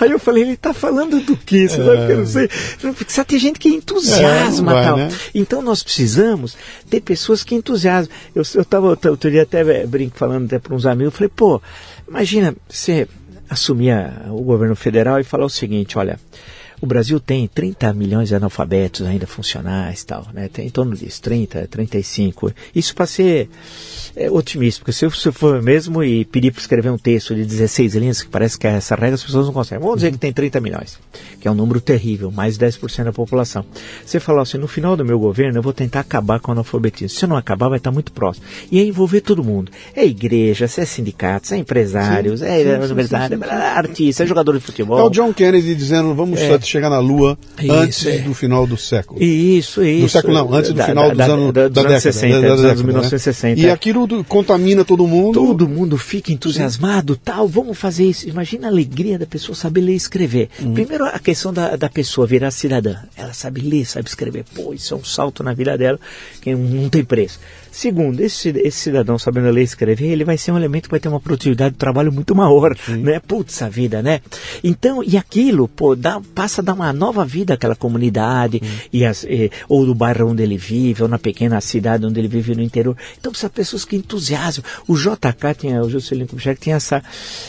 Aí eu falei, ele está falando do quê? Você é. sabe que eu não sei. Precisa ter gente que entusiasma é, vai, tal. Né? Então nós precisamos ter pessoas que entusiasmam. Eu estava outro dia até eh, brinco falando até para uns amigos, eu falei, pô, imagina você assumir o governo federal e falar o seguinte, olha, o Brasil tem 30 milhões de analfabetos ainda funcionais tal, né? Tem em torno disso, 30, 35. Isso para ser é, otimista, porque se você for mesmo e pedir para escrever um texto de 16 linhas, que parece que é essa regra, as pessoas não conseguem. Vamos dizer que tem 30 milhões, que é um número terrível, mais de 10% da população. Você falar assim, no final do meu governo eu vou tentar acabar com o analfabetismo. Se eu não acabar, vai estar muito próximo. E é envolver todo mundo. É igreja, é sindicatos, é empresários, sim, é sim, universidade, sim, é artista, é jogador de futebol. É o John Kennedy dizendo, vamos é, chegar na Lua isso, antes é. do final do século. Isso, isso. Do século não, antes do da, final da, dos anos da, da, década, 60, da, da, dos anos 1960. Né? E aquilo contamina todo mundo. Todo mundo fica entusiasmado, tal, vamos fazer isso. Imagina a alegria da pessoa saber ler e escrever. Hum. Primeiro a questão da, da pessoa virar cidadã. Ela sabe ler, sabe escrever. Pô, isso é um salto na vida dela que não tem preço. Segundo, esse, esse cidadão sabendo ler e escrever, ele vai ser um elemento que vai ter uma produtividade de trabalho muito maior, Sim. né? Putz, a vida, né? Então, e aquilo, pô, dá, passa a dar uma nova vida àquela comunidade, e as, e, ou do bairro onde ele vive, ou na pequena cidade onde ele vive no interior. Então, precisa pessoas que entusiasmam. O JK tinha, o Juscelino Kubitschek tinha essa,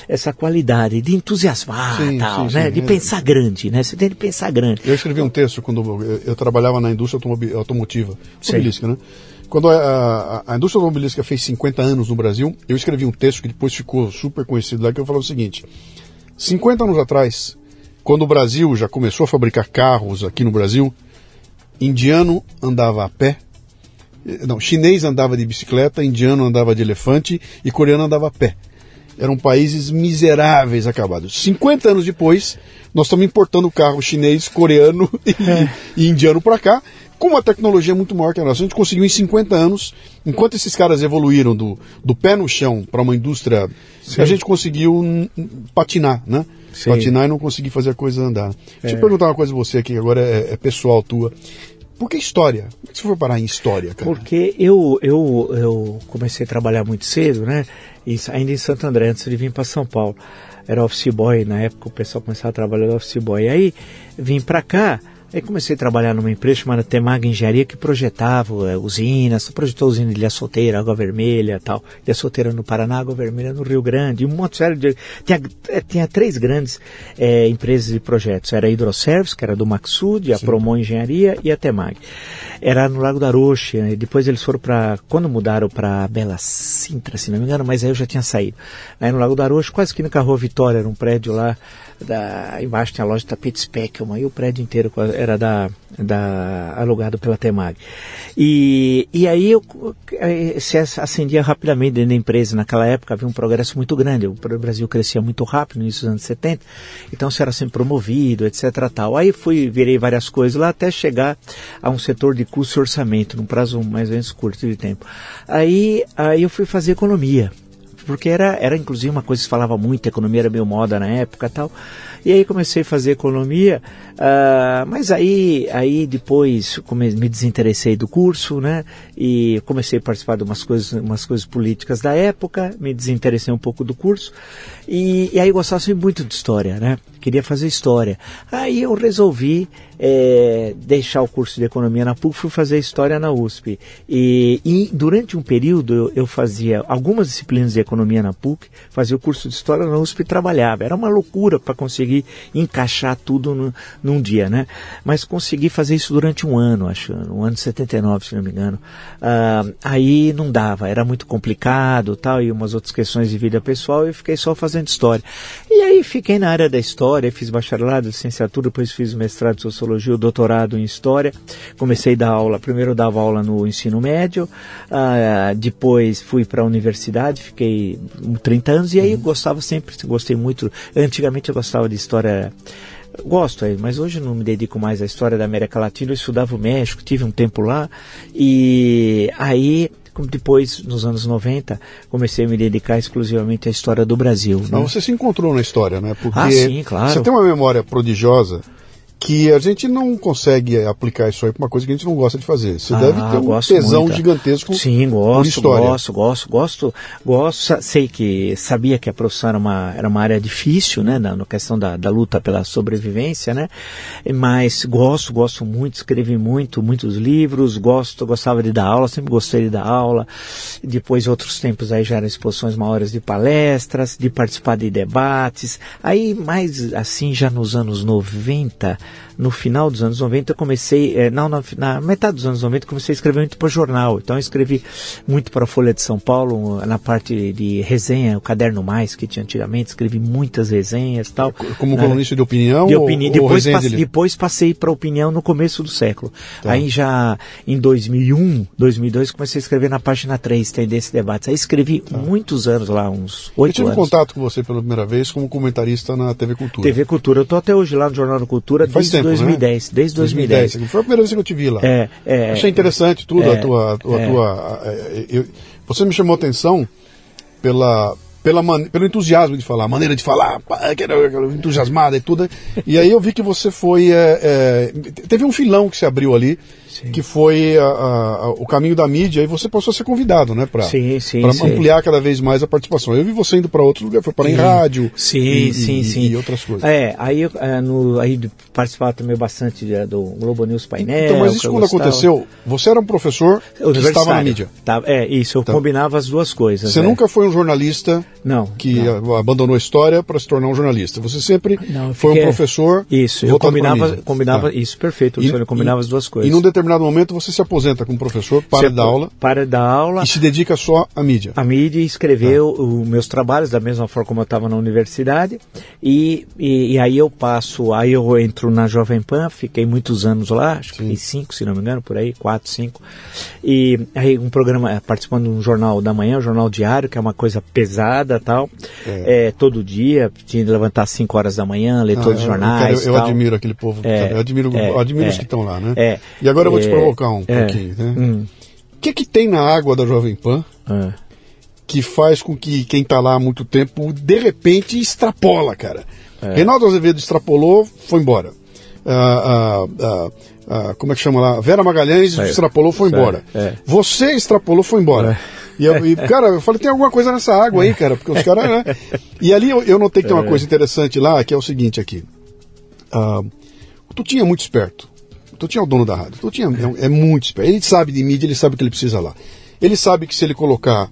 essa qualidade de entusiasmar, sim, tal, sim, né? Sim, de é. pensar grande, né? Você tem de pensar grande. Eu escrevi um texto quando eu, eu trabalhava na indústria automotiva, automobilística, né? Quando a, a, a, indústria automobilística fez 50 anos no Brasil, eu escrevi um texto que depois ficou super conhecido lá, que eu falava o seguinte: 50 anos atrás, quando o Brasil já começou a fabricar carros aqui no Brasil, indiano andava a pé, não, chinês andava de bicicleta, indiano andava de elefante e coreano andava a pé. Eram países miseráveis acabados. 50 anos depois, nós estamos importando carro chinês, coreano e, é. e indiano para cá com uma tecnologia muito maior que a nossa. A gente conseguiu em 50 anos, enquanto esses caras evoluíram do, do pé no chão para uma indústria, Sim. a gente conseguiu patinar, né? Sim. Patinar e não conseguir fazer a coisa andar. É. Deixa eu é. perguntar uma coisa a você aqui, agora é, é pessoal tua. Por que história? Que você foi parar em história, cara? Porque eu, eu, eu comecei a trabalhar muito cedo, né? E, ainda em Santo André, antes de vir para São Paulo. Era office boy, na época o pessoal começava a trabalhar de office boy. E aí vim para cá, Aí comecei a trabalhar numa empresa chamada Temag Engenharia que projetava é, usinas, projetou usina de Ilha Solteira, Água Vermelha tal. Ilha Solteira no Paraná, Água Vermelha no Rio Grande. E um monte de... Tinha, eh, tinha três grandes é, empresas de projetos. Era a Hidroservice, que era do Maxud, a Sim. Promo Engenharia e a Temag. Era no Lago da Roxa. E depois eles foram para... Quando mudaram para Bela Sintra, se não me engano, mas aí eu já tinha saído. Aí no Lago da Roxa, quase que na Rua Vitória, era um prédio lá da, embaixo tem a loja Tapete Speckelman e o prédio inteiro era da, da alugado pela Temag. E, e aí eu, se acendia rapidamente dentro da empresa. Naquela época havia um progresso muito grande. O Brasil crescia muito rápido no início dos anos 70, então você era sempre promovido, etc. Tal. Aí fui, virei várias coisas lá até chegar a um setor de custo e orçamento, num prazo mais ou menos curto de tempo. Aí, aí eu fui fazer economia porque era, era inclusive uma coisa que se falava muito, a economia era meio moda na época tal. E aí comecei a fazer economia, uh, mas aí, aí depois me desinteressei do curso, né? E comecei a participar de umas coisas, umas coisas políticas da época, me desinteressei um pouco do curso. E, e aí gostava muito de história, né? Queria fazer história. Aí eu resolvi é, deixar o curso de economia na PUC, fui fazer história na USP. E, e durante um período eu, eu, fazia algumas disciplinas de economia na PUC, fazia o curso de história na USP e trabalhava. Era uma loucura para conseguir encaixar tudo no, num dia, né? Mas consegui fazer isso durante um ano, acho, um ano de 79, se não me engano. Ah, aí não dava, era muito complicado, tal, e umas outras questões de vida pessoal, e fiquei só fazendo história. E aí fiquei na área da história, fiz bacharelado, licenciatura, depois fiz mestrado de sociologia, doutorado em história. Comecei a dar aula, primeiro dava aula no ensino médio, uh, depois fui para a universidade, fiquei 30 anos, e aí uhum. gostava sempre, gostei muito. Antigamente eu gostava de história gosto, mas hoje não me dedico mais à história da América Latina. Eu estudava o México, tive um tempo lá e aí depois, nos anos 90, comecei a me dedicar exclusivamente à história do Brasil. Né? Mas você se encontrou na história, né? Porque ah, sim, claro. Você tem uma memória prodigiosa que a gente não consegue aplicar isso aí para uma coisa que a gente não gosta de fazer. Você ah, deve ter um tesão muito. gigantesco Sim, gosto, história. gosto, gosto, gosto, gosto. Sei que sabia que a profissão era uma, era uma área difícil, né, na, na questão da, da luta pela sobrevivência, né, mas gosto, gosto muito, escrevi muito, muitos livros, gosto, gostava de dar aula, sempre gostei de dar aula. Depois, outros tempos aí já eram exposições maiores de palestras, de participar de debates. Aí, mais assim, já nos anos 90, no final dos anos 90 eu comecei, é, não, na, na, metade dos anos 90 eu comecei a escrever muito para jornal. Então eu escrevi muito para a Folha de São Paulo, na parte de resenha, o Caderno Mais, que tinha antigamente, escrevi muitas resenhas e tal. Como né? colunista de opinião? De opini ou, depois, ou passe, depois passei para opinião no começo do século. Tá. Aí já em 2001, 2002, comecei a escrever na página 3, Tendência Debates. Aí escrevi tá. muitos anos lá, uns oito anos. Eu tive contato com você pela primeira vez como comentarista na TV Cultura. TV Cultura. Eu estou até hoje lá no Jornal da Cultura, Faz desde tempo, 2010, né? desde 2010. 2010. Foi a primeira vez que eu te vi lá. É, é, Achei interessante tudo, é, a tua. A tua, é. tua eu, você me chamou a atenção pela, pela man, pelo entusiasmo de falar, a maneira de falar, entusiasmada e tudo. E aí eu vi que você foi. É, é, teve um filão que se abriu ali sim. que foi a, a, o caminho da mídia, e você passou a ser convidado, né? Para ampliar cada vez mais a participação. Eu vi você indo para outros lugares, foi para em rádio sim, e, sim, e, sim. e outras coisas. É, aí, é, no, aí participava também bastante de, do Globo News Painel. Então, mas isso quando gostava... aconteceu, você era um professor que estava na mídia. Tá, é, isso, eu tá. combinava as duas coisas. Você é. nunca foi um jornalista não, que não. abandonou a história para se tornar um jornalista. Você sempre não, foi um professor. Isso, eu combinava, combinava tá. isso, perfeito. Eu combinava as duas coisas. E num determinado momento você se aposenta como professor, para dar aula. Para dar aula. E se dedica só à mídia. A mídia e escreveu tá. os meus trabalhos da mesma forma como eu estava na universidade. E, e, e, aí eu passo, aí eu entro na Jovem Pan, fiquei muitos anos lá, acho Sim. que cinco, se não me engano, por aí, quatro, cinco. E aí um programa, participando de um jornal da manhã, um jornal diário, que é uma coisa pesada tal. É. É, todo dia, tinha de levantar às 5 horas da manhã, ler ah, todos os jornais. Eu, eu, eu admiro aquele povo, é, eu admiro, é, admiro os é. que estão lá, né? É. E agora eu vou te provocar um pouquinho. Né? Hum. O que, que tem na água da Jovem Pan é. que faz com que quem está lá há muito tempo, de repente, extrapola, cara? É. Reinaldo Azevedo extrapolou, foi embora. Ah, ah, ah, como é que chama lá? Vera Magalhães extrapolou, foi embora. É. Você extrapolou, foi embora. É. E, eu, e, cara, eu falei, tem alguma coisa nessa água aí, cara, porque os caras, né? E ali eu, eu notei que tem uma é. coisa interessante lá, que é o seguinte aqui. O Tutinho é muito esperto. Tutinho é o dono da rádio. Tutinho é, é, muito esperto. Ele sabe de mídia, ele sabe o que ele precisa lá. Ele sabe que se ele colocar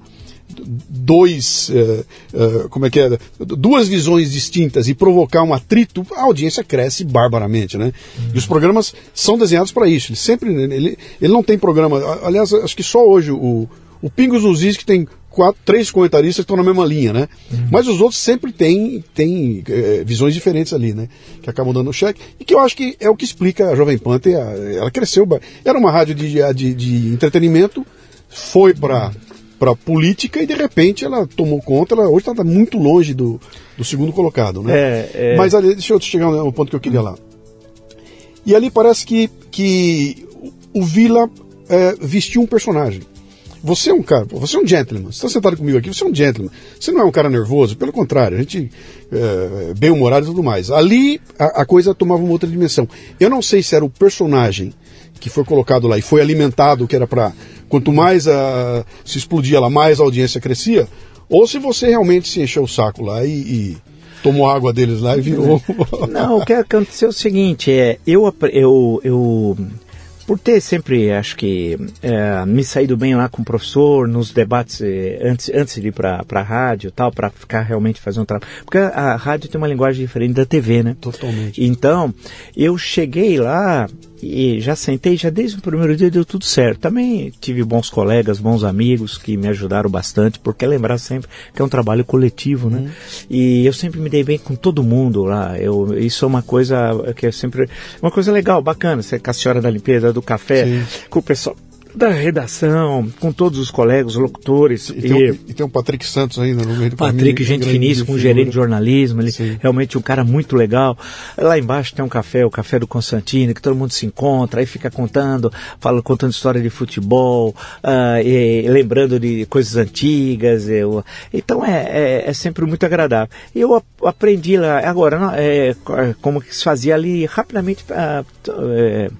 dois, uh, uh, como é que é, duas visões distintas e provocar um atrito, a audiência cresce barbaramente, né? Uhum. E os programas são desenhados para isso. Ele sempre, ele, ele não tem programa, aliás, acho que só hoje o, o Pingos nos Is que tem quatro, três comentaristas que estão na mesma linha, né? Uhum. Mas os outros sempre têm, têm é, visões diferentes ali, né? Que acabam dando cheque. E que eu acho que é o que explica a Jovem Pan. Ter, ela cresceu. Era uma rádio de, de, de entretenimento, foi para para política e de repente ela tomou conta. Ela hoje está muito longe do, do segundo colocado, né? É, é... Mas ali, deixa eu chegar no ponto que eu queria lá. E ali parece que, que o Vila é, vestiu um personagem. Você é um cara, você é um gentleman. Você está sentado comigo aqui, você é um gentleman. Você não é um cara nervoso, pelo contrário, a gente é, bem humorado e tudo mais. Ali a, a, coisa tomava uma outra dimensão. Eu não sei se era o personagem que foi colocado lá e foi alimentado, que era para quanto mais a, se explodia lá, mais a audiência crescia, ou se você realmente se encheu o saco lá e, e tomou água deles lá e virou. Não, o que aconteceu é o seguinte, é eu eu, eu por ter sempre, acho que, é, me saído bem lá com o professor, nos debates é, antes, antes de ir para a rádio tal, para ficar realmente fazendo um trabalho. Porque a, a, rádio tem uma linguagem diferente da TV, né? Totalmente. Então, eu cheguei lá e já sentei, já desde o primeiro dia deu tudo certo. Também tive bons colegas, bons amigos que me ajudaram bastante, porque lembrar sempre que é um trabalho coletivo, né? Uhum. E eu sempre me dei bem com todo mundo lá. Eu, isso é uma coisa que é sempre uma coisa legal, bacana. Você com a senhora da limpeza, do café, Sim. com o pessoal da redação, com todos os colegas, locutores. E, e, tem, e tem o Patrick Santos ainda no meio do Patrick, gente finíssima, com um gerente de jornalismo, ele Sim. realmente um cara muito legal. Lá embaixo tem um café, o café do Constantino, que todo mundo se encontra, aí fica contando, fala, contando história de futebol, uh, e, lembrando de coisas antigas. Eu, então é, é, é, sempre muito agradável. E eu aprendi lá, agora, é, como que se fazia ali, rapidamente uh,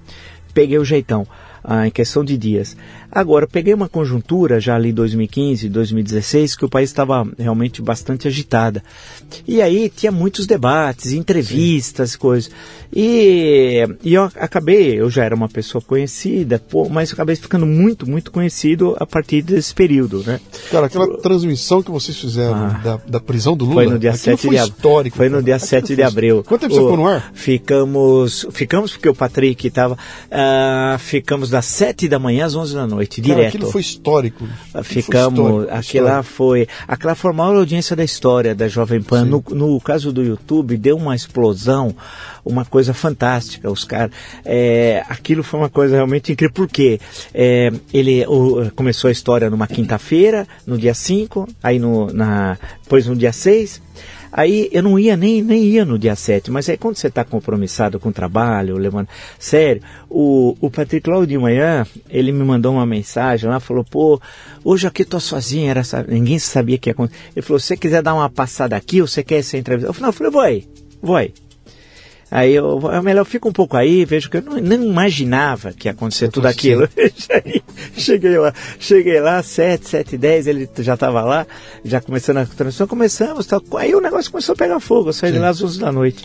peguei o jeitão ah, em questão de dias. Agora, peguei uma conjuntura já ali 2015, 2016, que o país estava realmente bastante agitada. E aí tinha muitos debates, entrevistas, Sim. coisas. E, e eu acabei, eu já era uma pessoa conhecida, pô, mas acabei ficando muito, muito conhecido a partir desse período, né? Cara, aquela transmissão que vocês fizeram ah, da, da prisão do Lula, foi no dia 7 de abril. Foi no dia 7 de abril. Quanto tempo o, você ficou no ar? Ficamos, ficamos porque o Patrick estava, uh, ficamos das 7 da manhã às 11 da noite, Cara, direto. Aquilo foi histórico. Aquilo ficamos, foi histórico, aquela foi, aquela foi a maior audiência da história da Jovem Pan. No, no caso do YouTube, deu uma explosão uma coisa fantástica. Os caras, é, aquilo foi uma coisa realmente incrível, porque é, ele o, começou a história numa quinta-feira, no dia 5, aí no, na, depois no dia 6. Aí eu não ia nem, nem ia no dia 7, mas aí quando você está compromissado com o trabalho, levando. Sério, o, o Patrick logo de manhã, ele me mandou uma mensagem lá, falou, pô, hoje aqui tô sozinho, era, ninguém sabia que ia acontecer. Ele falou, se você quiser dar uma passada aqui, ou você quer essa entrevista? Eu falei, não, eu falei, vou aí, vou aí. Aí eu, é melhor fica um pouco aí, vejo que eu não, não imaginava que ia acontecer tudo aquilo. cheguei lá, cheguei lá, 7, 7 10, ele já estava lá, já começando a transmissão, começamos, tal. aí o negócio começou a pegar fogo, eu saí de lá às 11 da noite.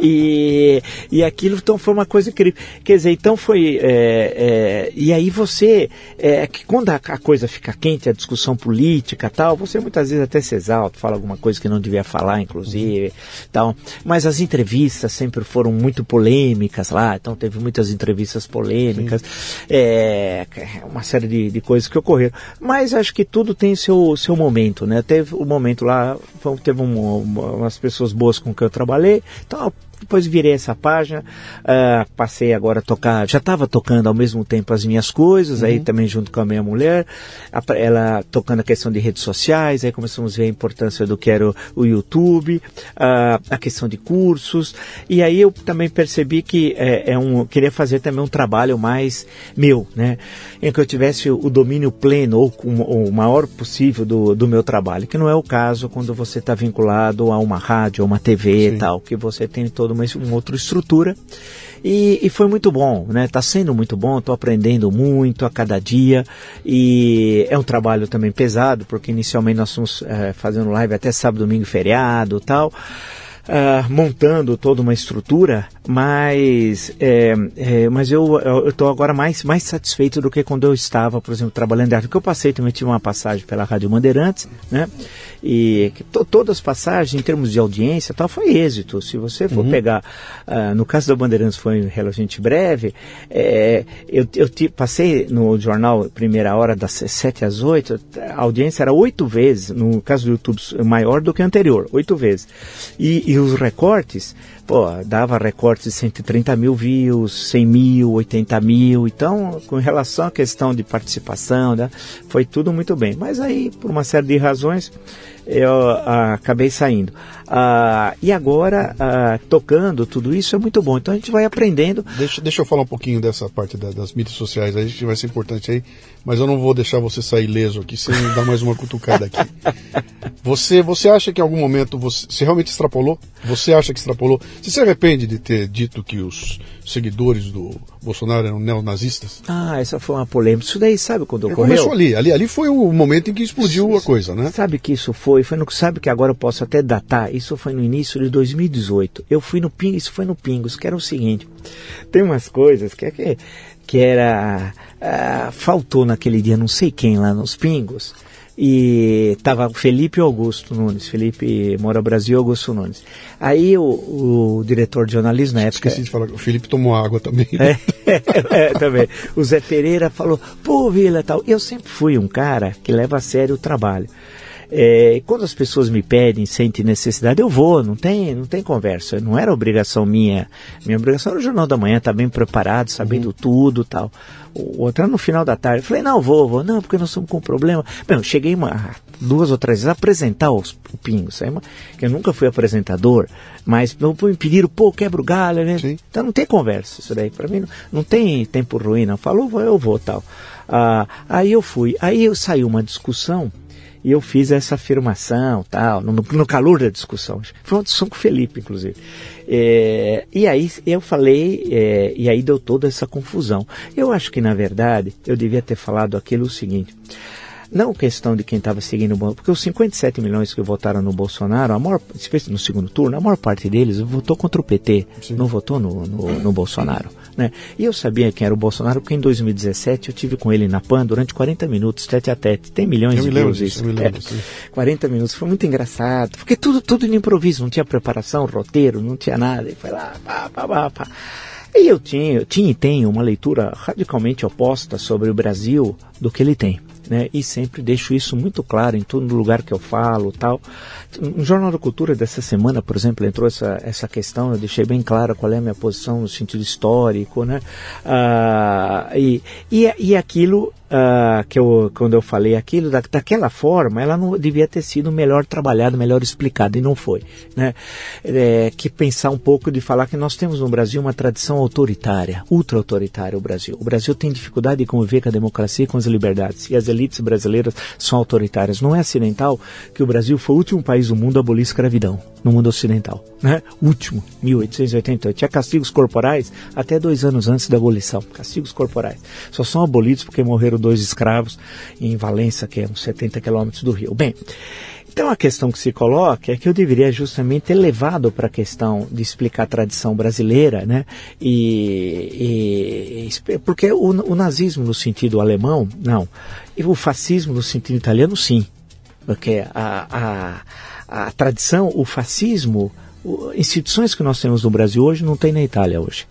e, e aquilo então foi uma coisa incrível. Quer dizer, então foi. É, é, e aí você, é, que quando a, a, coisa fica quente, a discussão política tal, você muitas vezes até se exalta, fala alguma coisa que não devia falar, inclusive, tal. Mas as entrevistas sempre foram muito polêmicas lá, então teve muitas entrevistas polêmicas, é, uma série de, de, coisas que ocorreram. Mas acho que tudo tem seu, seu momento, né? Teve o um momento lá, teve um, umas pessoas boas com que eu trabalhei, então depois virei essa página, uh, passei agora a tocar, já estava tocando ao mesmo tempo as minhas coisas, uhum. aí também junto com a minha mulher, a, ela tocando a questão de redes sociais, aí começamos a ver a importância do que era o, o YouTube, uh, a questão de cursos, e aí eu também percebi que é, é, um, queria fazer também um trabalho mais meu, né, em que eu tivesse o, o domínio pleno ou o, o maior possível do, do meu trabalho, que não é o caso quando você está vinculado a uma rádio, a uma TV Sim. e tal, que você tem todo uma, uma outra estrutura. E, e, foi muito bom, né? Tá sendo muito bom, estou aprendendo muito a cada dia e é um trabalho também pesado, porque inicialmente nós estamos é, fazendo live até sábado, domingo, feriado tal. Uh, montando toda uma estrutura, mas, é, é, mas eu estou agora mais, mais satisfeito do que quando eu estava, por exemplo, trabalhando em arte. Porque eu passei também, tive uma passagem pela Rádio Bandeirantes, né? E to, todas as passagens, em termos de audiência tal, foi êxito. Se você for uhum. pegar, uh, no caso da Bandeirantes foi relativamente breve, é, eu, eu te, passei no jornal Primeira Hora das 7 às 8, a audiência era oito vezes, no caso do YouTube, maior do que a anterior, oito vezes. E, e os recortes, pô, dava recortes de 130 mil views, 100 mil, 80 mil. Então, com relação à questão de participação, né, foi tudo muito bem. Mas aí, por uma série de razões, eu ah, acabei saindo. Ah, e agora, ah, tocando tudo isso é muito bom. Então a gente vai aprendendo. Deixa, deixa eu falar um pouquinho dessa parte da, das mídias sociais, aí que vai ser importante aí, mas eu não vou deixar você sair leso aqui sem dar mais uma cutucada aqui. Você, você acha que em algum momento você, você realmente extrapolou? Você acha que extrapolou? Você se arrepende de ter dito que os seguidores do Bolsonaro eram neonazistas? Ah, essa foi uma polêmica. Isso daí, sabe quando ocorreu? Começou ali, ali. Ali foi o momento em que explodiu a coisa, né? Sabe que isso foi? Foi no, sabe que agora eu posso até datar? Isso foi no início de 2018. Eu fui no Pingos, isso foi no Pingos, que era o seguinte. Tem umas coisas que, é que, que era... Uh, faltou naquele dia não sei quem lá nos Pingos e tava Felipe Augusto Nunes, Felipe Mora Brasil Augusto Nunes. Aí o, o diretor de jornalismo na época. Esqueci de falar, o Felipe tomou água também. Né? É, é, também. O Zé Pereira falou, pô, Vila tal. Eu sempre fui um cara que leva a sério o trabalho. É, quando as pessoas me pedem, sentem necessidade, eu vou, não tem, não tem conversa. Não era obrigação minha. Minha obrigação era o Jornal da Manhã, estar tá bem preparado, sabendo uhum. tudo tal. O outro era no final da tarde. Eu falei, não, vou, vou. Não, porque nós estamos com um problema. Bem, eu cheguei uma, duas ou três vezes a apresentar os, o Pingo, sabe? que eu nunca fui apresentador, mas me pediram, pô, quebra o galho, né? Sim. Então não tem conversa isso daí. Para mim não, não tem tempo ruim, não. Falou, eu vou, tal. Ah, aí eu fui. Aí eu saiu uma discussão e eu fiz essa afirmação, tal, no, no calor da discussão. Foi uma discussão com o Felipe, inclusive. É, e aí eu falei, é, e aí deu toda essa confusão. Eu acho que, na verdade, eu devia ter falado aquilo o seguinte. Não questão de quem estava seguindo o Bolsonaro, porque os 57 milhões que votaram no Bolsonaro, a maior, no segundo turno, a maior parte deles votou contra o PT, Sim. não votou no, no, no Bolsonaro. Né? E eu sabia quem era o Bolsonaro, porque em 2017 eu tive com ele na PAN durante 40 minutos, tete a tete. Tem milhões eu de views isso. Eu me lembro, é, 40 minutos, foi muito engraçado, porque tudo, tudo de improviso, não tinha preparação, roteiro, não tinha nada. E foi lá, pá, pá, pá, pá. E eu tinha, eu tinha e tenho uma leitura radicalmente oposta sobre o Brasil do que ele tem né? E sempre deixo isso muito claro em todo lugar que eu falo, tal. No Jornal da Cultura dessa semana, por exemplo, entrou essa, essa questão, eu deixei bem clara qual é a minha posição no sentido histórico, né? Ah, e, e, e aquilo uh, que eu, quando eu falei aquilo, da, daquela forma, ela não devia ter sido melhor trabalhada, melhor explicada, e não foi. Né? É, que pensar um pouco de falar que nós temos no Brasil uma tradição autoritária, ultra-autoritária o Brasil. O Brasil tem dificuldade de conviver com a democracia e com as liberdades, e as elites brasileiras são autoritárias. Não é acidental que o Brasil foi o último país do mundo a abolir escravidão, no mundo ocidental. Né? Último, 1888. Tinha castigos corporais até dois anos antes da abolição. Castigos corporais. Só são abolidos porque morreram dois escravos em Valença, que é uns 70 quilômetros do Rio. Bem, então a questão que se coloca é que eu deveria justamente ter levado para a questão de explicar a tradição brasileira, né? E, e porque o, o, nazismo no sentido alemão, não. E o fascismo no sentido italiano, sim. Porque a, a, a tradição, o fascismo, instituições que nós temos no Brasil hoje não tem na Itália hoje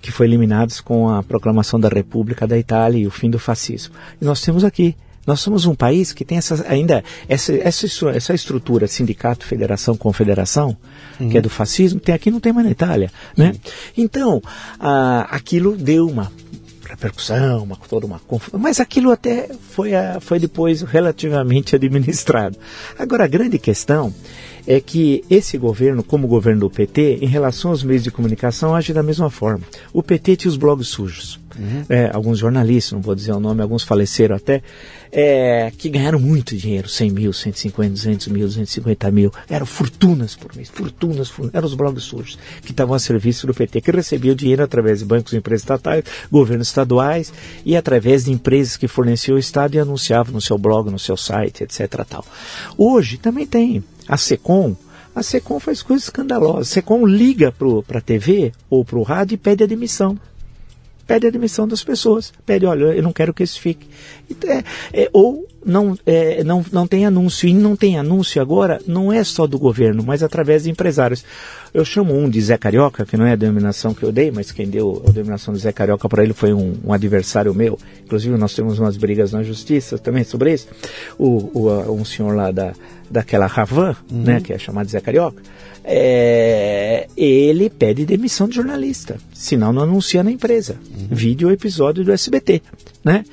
que foi eliminados com a proclamação da República da Itália e o fim do fascismo. E nós temos aqui nós somos um país que tem essa, ainda essa, essa, essa estrutura sindicato, federação, confederação, uhum. que é do fascismo, tem aqui não tem mais na Itália, né? Então, ah, aquilo deu uma repercussão, uma, toda uma confusão, mas aquilo até foi, a, foi depois relativamente administrado. Agora, a grande questão é que esse governo, como o governo do PT, em relação aos meios de comunicação, age da mesma forma. O PT tinha os blogs sujos. Uhum. É, alguns jornalistas, não vou dizer o nome, alguns faleceram até, é, que ganharam muito dinheiro, 100 mil, 150, 200 mil, 250 mil, eram fortunas por mês, fortunas, fortunas eram os blogs sujos, que estavam a serviço do PT, que recebiam dinheiro através de bancos empresas estatais, governos estaduais e através de empresas que forneciam o Estado e anunciavam no seu blog, no seu site, etc. Tal. Hoje também tem a SECOM, A SECOM faz coisas escandalosas. A SECOM liga para a TV ou para o rádio e pede a demissão pede a demissão das pessoas. Pede, olha, eu não quero que esse fique. É, é, ou não, é, não, não tem anúncio. E não tem anúncio agora, não é só do governo, mas através de empresários. Eu chamo um de Zé Carioca, que não é a denominação que eu dei, mas quem deu a denominação de Zé Carioca para ele foi um, um, adversário meu. Inclusive, nós temos umas brigas na justiça também sobre isso. O, o um senhor lá da, daquela Ravan, uhum. né, que é chamado de Zé Carioca é, ele pede demissão de jornalista, senão não anuncia na empresa. Uhum. Vídeo o episódio do SBT, né?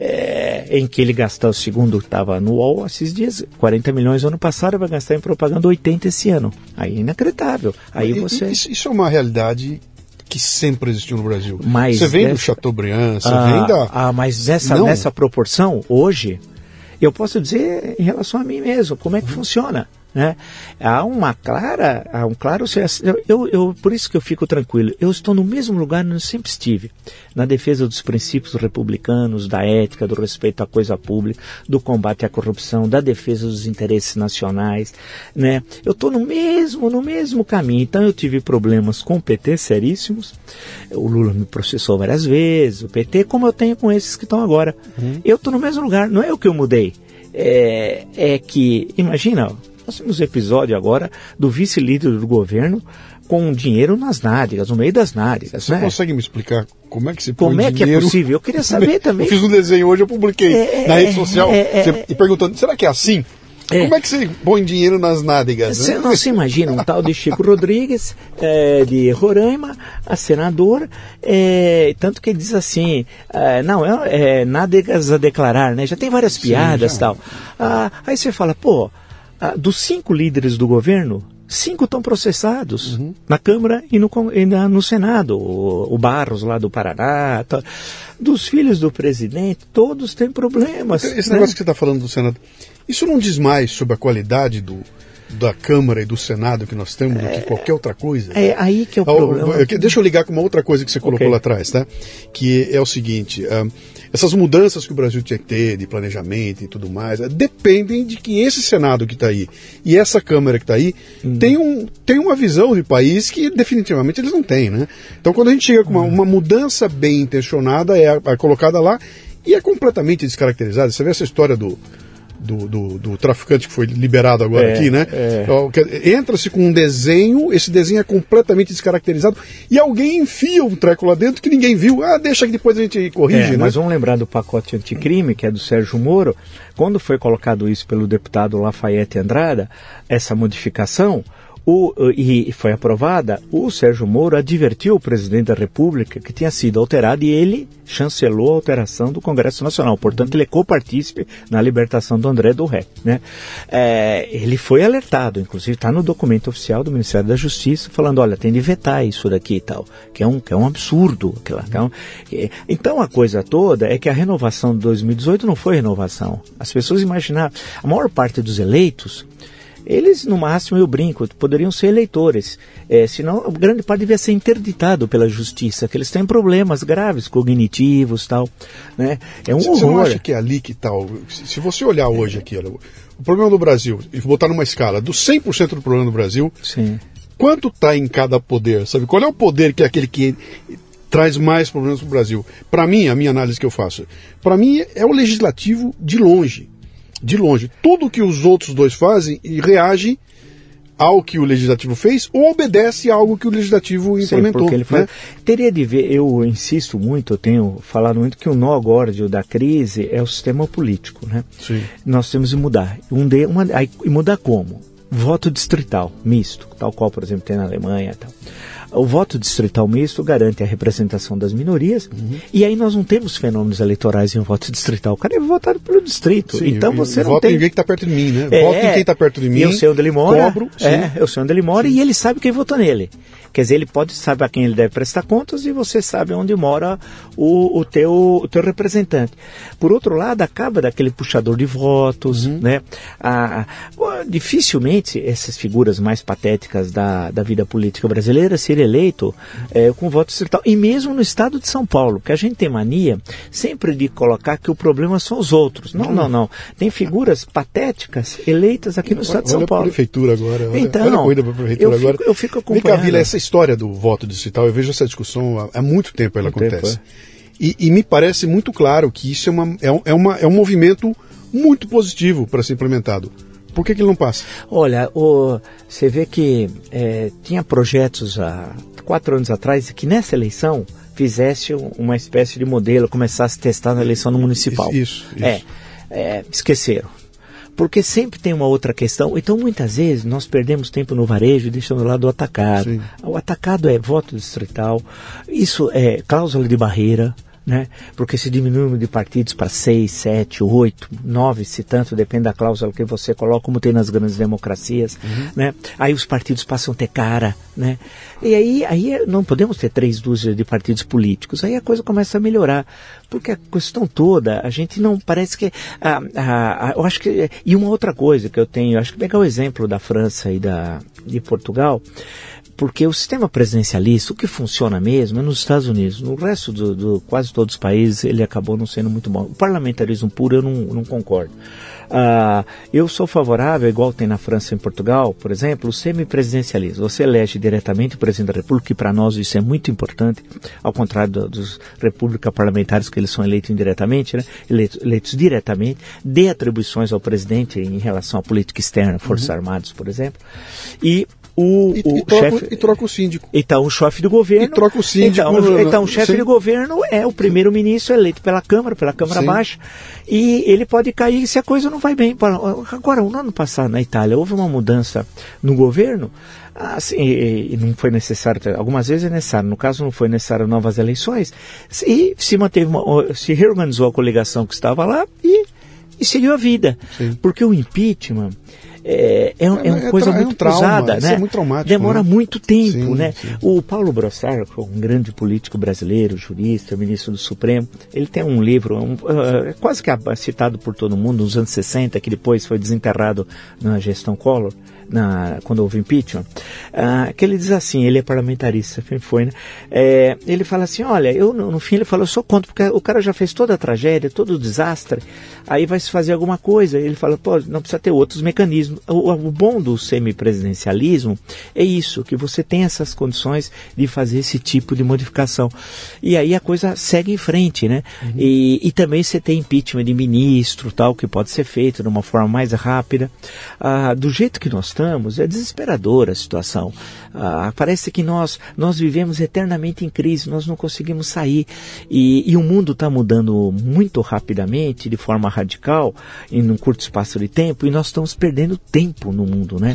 É, em que ele gastou, segundo estava no UOL esses dias, 40 milhões no ano passado, vai gastar em propaganda 80 esse ano. Aí é inacreditável. Aí você... Isso, isso é uma realidade que sempre existiu no Brasil. Mas você vem dessa... do Chateaubriand, você ah, vem da... Ah, mas nessa, nessa proporção, hoje, eu posso dizer em relação a mim mesmo, como é que funciona. Né? Há uma clara, há um claro eu, eu, por isso que eu fico tranquilo. Eu estou no mesmo lugar onde eu sempre estive, na defesa dos princípios republicanos, da ética, do respeito à coisa pública, do combate à corrupção, da defesa dos interesses nacionais, né? Eu estou no mesmo, no mesmo caminho. Então eu tive problemas com o PT seríssimos. O Lula me processou várias vezes, o PT, como eu tenho com esses que estão agora. Uhum. Eu estou no mesmo lugar. Não é o que eu mudei. É, é que, imagina, nós temos episódio agora do vice-líder do governo com dinheiro nas nádegas, no meio das nádegas. Você né? consegue me explicar como é que se põe Como é que é possível? Eu queria saber também. Eu fiz um desenho hoje, eu publiquei é, na rede social, é, é, você, e perguntando, será que é assim? É. Como é que você põe dinheiro nas nádegas? Você né? não se imagina um tal de Chico Rodrigues, é, de Roraima, a senador, é, tanto que ele diz assim, é, não, é, nádegas a declarar, né? Já tem várias piadas e tal. Ah, aí você fala, pô, ah, dos cinco líderes do governo, cinco estão processados uhum. na Câmara e no, e na, no Senado. O, o, Barros lá do Paraná, tá. dos filhos do presidente, todos têm problemas. Esse né? negócio que você está falando do Senado, isso não diz mais sobre a qualidade do, da Câmara e do Senado que nós temos do que qualquer outra coisa. É aí que é o problema. Deixa eu ligar com uma outra coisa que você colocou okay. lá atrás, tá? Que é o seguinte: uh, essas mudanças que o Brasil tinha que ter de planejamento e tudo mais, uh, dependem de que esse Senado que está aí e essa Câmara que está aí hum. tem, um, tem uma visão de país que definitivamente eles não têm, né? Então quando a gente chega com uma, hum. uma mudança bem intencionada, é, é colocada lá e é completamente descaracterizada. Você vê essa história do do, do, do, traficante que foi liberado agora é, aqui, né? É. Entra-se com um desenho, esse desenho é completamente descaracterizado e alguém enfia um treco lá dentro que ninguém viu. Ah, deixa que depois a gente corrige, é, né? Mas vamos lembrar do pacote anticrime, que é do Sérgio Moro. Quando foi colocado isso pelo deputado Lafayette Andrada, essa modificação, o, e foi aprovada, o Sérgio Moro advertiu o presidente da República que tinha sido alterado e ele chancelou a alteração do Congresso Nacional. Portanto, ele é copartícipe na libertação do André do Ré. Né? É, ele foi alertado, inclusive está no documento oficial do Ministério da Justiça, falando, olha, tem de vetar isso daqui e tal, que é um, que é um absurdo. Que é um, que, então, a coisa toda é que a renovação de 2018 não foi renovação. As pessoas imaginaram, a maior parte dos eleitos eles, no máximo, eu brinco, poderiam ser eleitores. É, senão, grande parte devia ser interditado pela justiça, que eles têm problemas graves, cognitivos tal. Né? É um você, horror. Você não acha que é ali que tal? Tá se você olhar hoje aqui, olha, o problema do Brasil, e botar numa escala, do 100% do problema do Brasil, Sim. quanto está em cada poder? Sabe? Qual é o poder que é aquele que traz mais problemas para o Brasil? Para mim, a minha análise que eu faço, para mim é o legislativo de longe de longe. Tudo que os outros dois fazem e reage ao que o legislativo fez ou obedece a algo que o legislativo implementou. Faz... né? Teria de ver, eu insisto muito, eu tenho falado muito que o nó górdio da crise é o sistema político. Né? Sim. Nós temos de mudar. Um de, uma, aí, e mudar como? Voto distrital, misto, tal qual, por exemplo, tem na Alemanha. Tal. O voto distrital misto garante a representação das minorias uhum. e aí nós não temos fenômenos eleitorais em um voto distrital. O cara é votado pelo distrito. Sim, então você não voto tem... em ninguém que está perto de mim, né? É, voto em quem está perto de mim. Eu sei onde ele mora. Cobro, é, eu sei onde ele mora sim. e ele sabe quem votou nele. Quer dizer, ele pode saber a quem ele deve prestar contas e você sabe onde mora o, o, teu, o teu representante. Por outro lado, acaba daquele puxador de votos, uhum. né? A, dificilmente essas figuras mais patéticas da, da vida política brasileira ser eleito é, com voto distrital. E mesmo no estado de São Paulo, que a gente tem mania sempre de colocar que o problema são os outros. Não, não, não. Tem figuras patéticas eleitas aqui no estado de São Paulo. Olha a prefeitura agora. Olha, então, olha a corrida para a prefeitura eu agora. Fico, eu fico acompanhando. Vem cá, Vila, essa história do voto distrital, eu vejo essa discussão há, há muito tempo ela acontece. Tempo, é. e, e, me parece muito claro que isso é, uma, é, é, uma, é um movimento muito positivo para ser implementado. Por que, que ele não passa? Olha, o, você vê que é, tinha projetos há quatro anos atrás que nessa eleição fizesse uma espécie de modelo, começasse a testar na eleição no municipal. Isso, isso. É, é, esqueceram. Porque sempre tem uma outra questão. Então, muitas vezes, nós perdemos tempo no varejo deixando lá do atacado. Sim. O atacado é voto distrital, isso é cláusula de barreira né? Porque se diminui o número de partidos para seis, sete, oito, nove, se tanto, depende da cláusula que você coloca, como tem nas grandes democracias, uhum. né? Aí os partidos passam a ter cara, né? E aí, aí não podemos ter três dúzias de partidos políticos, aí a coisa começa a melhorar, porque a questão toda, a gente não parece que, eu acho que, e uma outra coisa que eu tenho, acho que pegar o exemplo da França e da, de Portugal, porque o sistema presidencialista, o que funciona mesmo é nos Estados Unidos. No resto do, do quase todos os países ele acabou não sendo muito bom. O parlamentarismo puro eu não, não concordo. Uh, eu sou favorável, igual tem na França e em Portugal, por exemplo, o semipresidencialismo. Você elege diretamente o presidente da República, e para nós isso é muito importante, ao contrário do, dos república parlamentares, que eles são eleitos indiretamente, né? eleitos, eleitos diretamente, dê atribuições ao presidente em relação à política externa, Forças uhum. Armadas, por exemplo, e o, e, o e, troca, chefe, e troca o síndico. Então, o chefe do governo. E troca o síndico. Então, então o chefe do governo é o primeiro-ministro eleito pela Câmara, pela Câmara Sim. Baixa, e ele pode cair se a coisa não vai bem. Agora, no ano passado, na Itália, houve uma mudança no governo. Assim, e, e não foi necessário, algumas vezes é necessário, no caso não foi necessário novas eleições, e se manteve uma, se reorganizou a coligação que estava lá e, e seguiu a vida. Sim. Porque o impeachment, é, é, é, uma é coisa muito é um trauma, pesada, né? É muito traumático, Demora né? muito tempo, sim, né? Sim. O Paulo Brossard, um grande político brasileiro, jurista, ministro do Supremo, ele tem um livro, um, uh, quase que citado por todo mundo, nos anos 60, que depois foi desenterrado na gestão Collor, na, quando houve impeachment, uh, que ele diz assim, ele é parlamentarista, foi, né? É, ele fala assim, olha, eu no, no fim ele fala, eu sou contra, porque o cara já fez toda a tragédia, todo o desastre, aí vai se fazer alguma coisa, ele fala, pô, não precisa ter outros mecanismos. O, o bom do semipresidencialismo é isso, que você tem essas condições de fazer esse tipo de modificação. E aí a coisa segue em frente, né? Uhum. E, e também você tem impeachment de ministro, tal, que pode ser feito de uma forma mais rápida. Ah, do jeito que nós estamos, é desesperadora a situação. Ah, parece que nós, nós vivemos eternamente em crise, nós não conseguimos sair. E, e o mundo está mudando muito rapidamente, de forma radical, em um curto espaço de tempo, e nós estamos perdendo tempo no mundo, né?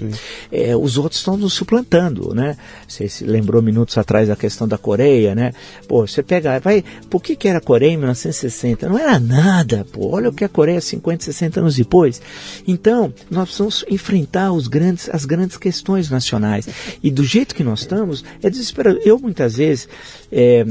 É, os outros estão nos suplantando, né? Você se lembrou minutos atrás da questão da Coreia, né? Pô, você pega, vai, por que, que era a Coreia em 1960? Não era nada, pô. Olha o que é a Coreia 50, 60 anos depois. Então, nós precisamos enfrentar os grandes as grandes questões nacionais. E do jeito que nós estamos, é desesperador. Eu muitas vezes é,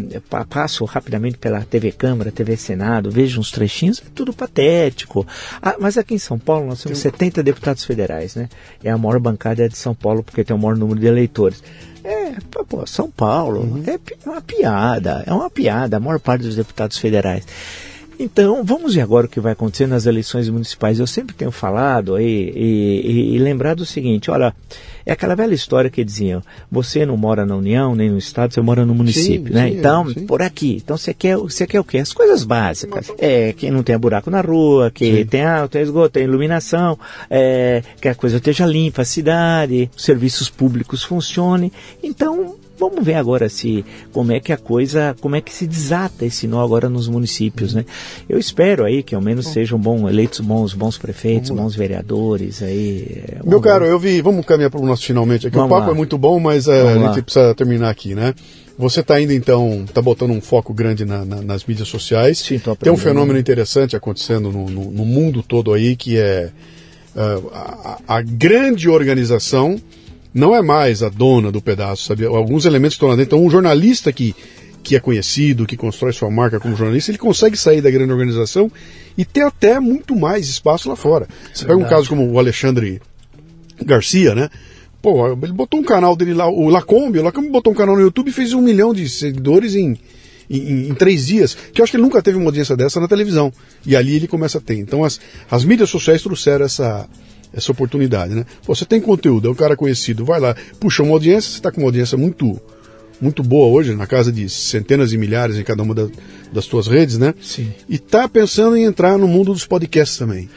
passo rapidamente pela TV Câmara, TV Senado, vejo uns trechinhos, é tudo patético. Ah, mas aqui em São Paulo nós temos 70 deputados federais, né? É a maior bancada de São Paulo porque tem o maior número de eleitores. É, pô, São Paulo, uhum. é uma piada, é uma piada, a maior parte dos deputados federais. Então, vamos ver agora o que vai acontecer nas eleições municipais. Eu sempre tenho falado e, e, e lembrado o seguinte: olha, é aquela velha história que diziam: você não mora na União nem no Estado, você mora no município, sim, né? Sim, então, sim. por aqui. Então, você quer, você quer o quê? As coisas básicas. É, que não tenha buraco na rua, que tem água, tem esgoto, tem iluminação, é, que a coisa esteja limpa, a cidade, serviços públicos funcionem. Então, Vamos ver agora se como é que a coisa, como é que se desata esse nó agora nos municípios, né? Eu espero aí que ao menos sejam bom, eleitos bons, bons prefeitos, bons vereadores aí. É, Meu caro, eu vi, vamos caminhar para o nosso finalmente aqui. Vamos o papo lá. é muito bom, mas é, a gente precisa terminar aqui, né? Você está ainda então, está botando um foco grande na, na, nas mídias sociais. Sim, Tem um fenômeno interessante acontecendo no, no, no mundo todo aí que é uh, a, a grande organização não é mais a dona do pedaço, sabe? Alguns elementos estão lá dentro. Então, um jornalista que, que é conhecido, que constrói sua marca como jornalista, ele consegue sair da grande organização e ter até muito mais espaço lá fora. Você é pega um caso como o Alexandre Garcia, né? Pô, ele botou um canal dele lá, o Lacombe, o Lacombe botou um canal no YouTube e fez um milhão de seguidores em, em, em, três dias, que eu acho que ele nunca teve uma audiência dessa na televisão. E ali ele começa a ter. Então as, as mídias sociais trouxeram essa, essa oportunidade, né? Pô, você tem conteúdo, é um cara conhecido, vai lá, puxa uma audiência, você está com uma audiência muito muito boa hoje, na casa de centenas de milhares em cada uma da, das suas redes, né? Sim. E tá pensando em entrar no mundo dos podcasts também.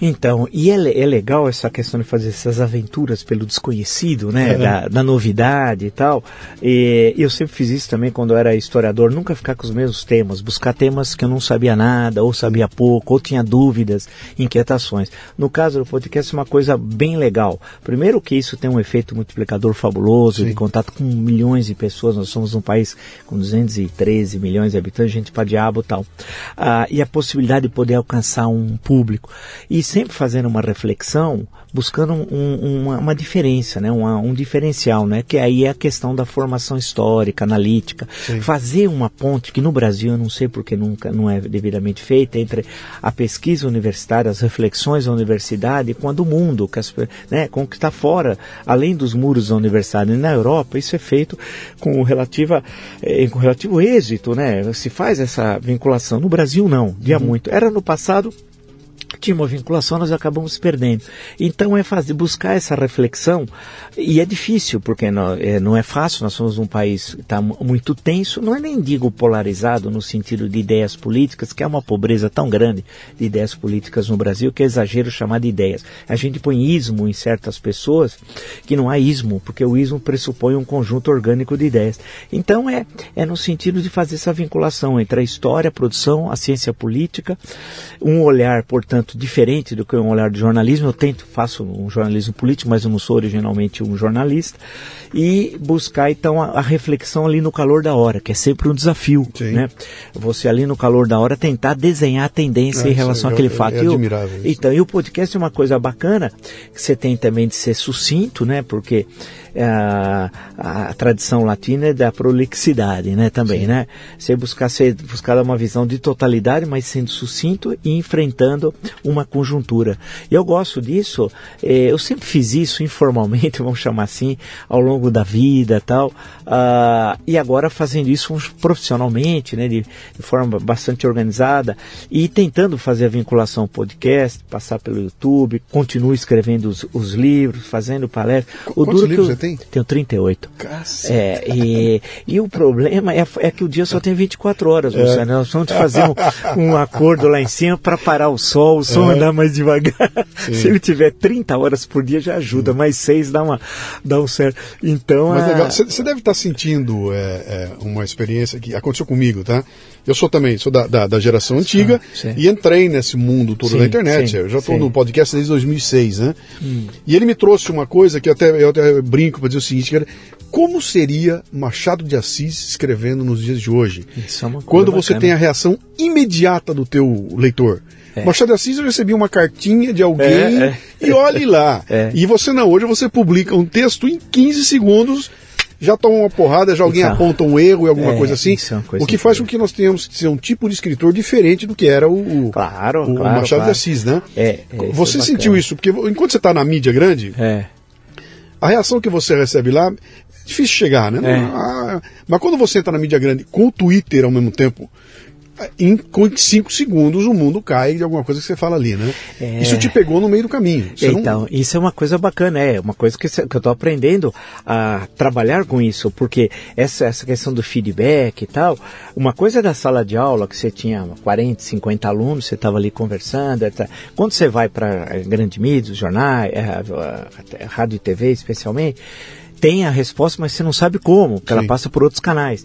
Então, e é, é, legal essa questão de fazer essas aventuras pelo desconhecido, né? É. Da, da, novidade e tal. E eu sempre fiz isso também quando eu era historiador, nunca ficar com os mesmos temas, buscar temas que eu não sabia nada, ou sabia pouco, ou tinha dúvidas, inquietações. No caso do podcast, é uma coisa bem legal. Primeiro que isso tem um efeito multiplicador fabuloso, Sim. de contato com milhões de pessoas. Nós somos um país com 213 milhões de habitantes, gente para diabo e tal. Ah, e a possibilidade de poder alcançar um público. E sempre fazendo uma reflexão, buscando um, uma, uma, diferença, né? Uma, um diferencial, né? que aí é a questão da formação histórica, analítica. Sim. Fazer uma ponte, que no Brasil eu não sei porque nunca não é devidamente feita, entre a pesquisa universitária, as reflexões da universidade com a do mundo, que as, né? com o que está fora, além dos muros da universidade. E na Europa isso é feito com, relativa, eh, com relativo êxito, né? se faz essa vinculação. No Brasil não, dia uhum. muito. Era no passado tinha uma vinculação, nós acabamos perdendo. Então é fazer, buscar essa reflexão, e é difícil, porque não é, não é fácil, nós somos um país que está muito tenso, não é nem digo polarizado no sentido de ideias políticas, que é uma pobreza tão grande de ideias políticas no Brasil, que é exagero chamar de ideias. A gente põe ismo em certas pessoas, que não há ismo, porque o ismo pressupõe um conjunto orgânico de ideias. Então é, é no sentido de fazer essa vinculação entre a história, a produção, a ciência política, um olhar, portanto, tanto diferente do que um olhar de jornalismo. Eu tento, faço um jornalismo político, mas eu não sou originalmente um jornalista. E buscar então a, a reflexão ali no calor da hora, que é sempre um desafio. Sim. Né? Você ali no calor da hora tentar desenhar a tendência é, em relação àquele fato. É, é admirável. Então, e o podcast é uma coisa bacana, que você tem também de ser sucinto, né? Porque é, a, a, tradição latina é da prolixidade, né, também, Sim. né? Você buscar ser, buscar uma visão de totalidade, mas sendo sucinto e enfrentando uma conjuntura. E eu gosto disso, é, eu sempre fiz isso informalmente, vamos chamar assim, ao longo da vida tal, uh, e agora fazendo isso profissionalmente, né, de, de, forma bastante organizada e tentando fazer a vinculação ao podcast, passar pelo YouTube, continuo escrevendo os, os livros, fazendo palestras. O Quantos livros você tem? Tenho 38. Caceta. É, e, e o problema é, é que o dia só tem 24 horas, é. Luciano. Nós vamos fazer um, um acordo lá em cima para parar o sol, o som é. andar mais devagar. Sim. Se ele tiver 30 horas por dia já ajuda, mais 6 dá, uma, dá um certo. Então. Mas legal, você deve estar tá sentindo é, é, uma experiência que aconteceu comigo, tá? Eu sou também, sou da, da, da geração antiga sim. e entrei nesse mundo todo sim, da internet. Sim, eu já estou no podcast desde 2006, né? Hum. E ele me trouxe uma coisa que eu até, eu até brinco para dizer o seguinte, cara, como seria Machado de Assis escrevendo nos dias de hoje? Isso é uma quando você tem a reação imediata do teu leitor. É. Machado de Assis eu recebi uma cartinha de alguém é, é. e olhe lá. É. E você não, hoje você publica um texto em 15 segundos já toma uma porrada, já alguém então, aponta um erro e alguma é, coisa assim. É coisa o que faz com que nós tenhamos que ser um tipo de escritor diferente do que era o, o, claro, o claro, Machado claro. de Assis, né? É, é você é sentiu isso? Porque enquanto você está na mídia grande, é. A reação que você recebe lá é difícil chegar, né? Ah, mas quando você entra na mídia grande com o Twitter ao mesmo tempo, em 5 segundos o mundo cai de alguma coisa que você fala ali, né? É... Isso te pegou no meio do caminho. Então, não... isso é uma coisa bacana, é uma coisa que, que eu estou aprendendo a trabalhar com isso, porque essa, essa questão do feedback e tal, uma coisa da sala de aula, que você tinha 40, 50 alunos, você estava ali conversando, etc. quando você vai para grande mídia, jornais, é, rádio e TV especialmente, tem a resposta, mas você não sabe como, porque Sim. ela passa por outros canais.